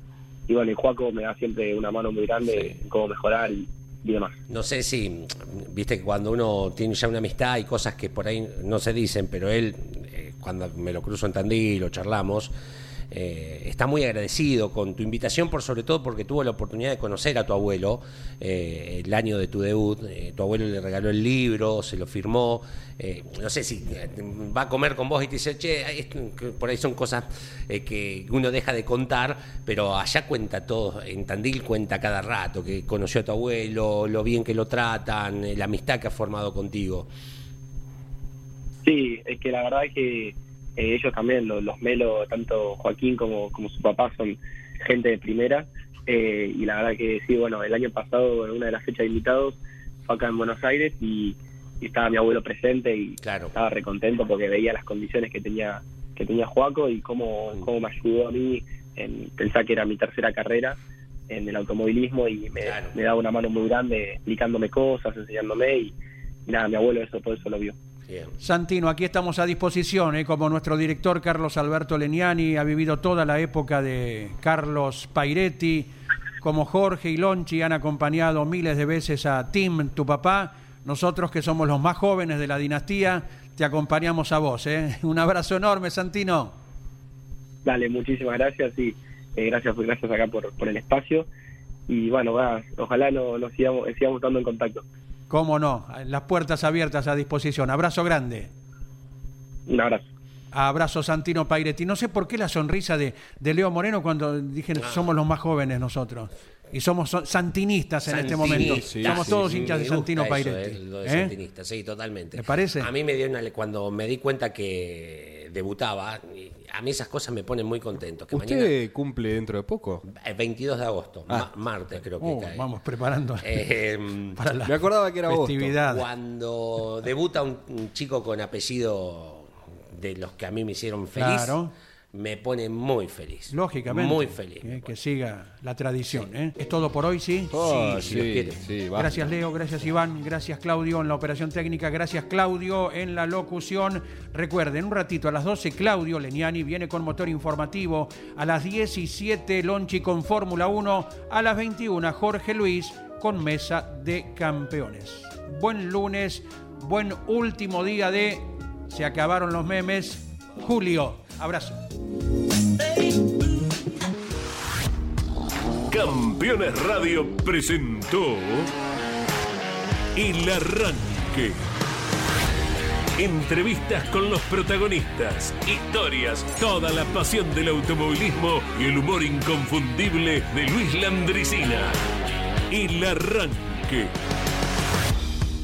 Y bueno, y Juaco me da siempre una mano muy grande Sí. en cómo mejorar y, y demás. No sé si, viste que cuando uno tiene ya una amistad hay cosas que por ahí no se dicen, pero él, eh, cuando me lo cruzo en Tandil o charlamos, eh, está muy agradecido con tu invitación, por sobre todo porque tuvo la oportunidad de conocer a tu abuelo eh, el año de tu debut. Eh, tu abuelo le regaló el libro, se lo firmó. no sé si va a comer con vos y te dice, che, por ahí son cosas que uno deja de contar, pero allá cuenta todo. En Tandil cuenta cada rato que conoció a tu abuelo, lo bien que lo tratan, la amistad que ha formado contigo. Sí, es que la verdad es que eh, ellos también, los, los Melo, tanto Joaquín como, como su papá, son gente de primera. eh, y la verdad que sí, bueno, el año pasado, en una de las fechas de invitados, fue acá en Buenos Aires y, y estaba mi abuelo presente y Claro. estaba recontento porque veía las condiciones que tenía que tenía Joaco y cómo, cómo me ayudó a mí en pensar que era mi tercera carrera en el automovilismo y me, Claro. me daba una mano muy grande explicándome cosas, enseñándome y, y nada, mi abuelo eso por eso lo vio. Bien. Santino, aquí estamos a disposición, ¿eh? como nuestro director Carlos Alberto Leniani ha vivido toda la época de Carlos Pairetti, como Jorge y Lonchi han acompañado miles de veces a Tim, tu papá. Nosotros que somos los más jóvenes de la dinastía, te acompañamos a vos. ¿eh? Un abrazo enorme, Santino. Dale, muchísimas gracias y eh, gracias gracias acá por, por el espacio. Y bueno, va, ojalá nos no sigamos, sigamos estando en contacto. Cómo no, las puertas abiertas a disposición. Abrazo grande. Un abrazo. Abrazo Santino Pairetti. No sé por qué la sonrisa de, de Leo Moreno cuando dije Ah. somos los más jóvenes nosotros. Y somos so- santinistas en este momento. Santinistas, somos todos sí, hinchas de Santino eso, Pairetti. eh, lo de ¿Eh? Santinista, sí, totalmente. ¿Te parece? A mí me dio una cuando me di cuenta que debutaba, y a mí esas cosas me ponen muy contento. Que ¿Usted mañana, cumple dentro de poco? el 22 de agosto, Ah. ma- martes creo que Oh, cae. vamos preparando Eh, para la Me acordaba que era agosto. festividad. Cuando debuta un, un chico con apellido de los que a mí me hicieron feliz, Claro. Me pone muy feliz. Lógicamente. Muy feliz. eh, que siga la tradición. ¿eh? Es todo por hoy, ¿sí? Si Dios quiere. sí, va. Gracias Leo, gracias Iván, gracias Claudio en la operación técnica, gracias Claudio en la locución. Recuerden, un ratito a las 12 Claudio Leniani viene con motor informativo, a las 17 Lonchi con Fórmula 1, a las 21 Jorge Luis con Mesa de Campeones. Buen lunes, buen último día de Se acabaron los memes. Julio, abrazo. Campeones Radio presentó El Arranque. Entrevistas con los protagonistas, historias, toda la pasión del automovilismo y el humor inconfundible de Luis Landricina. El Arranque.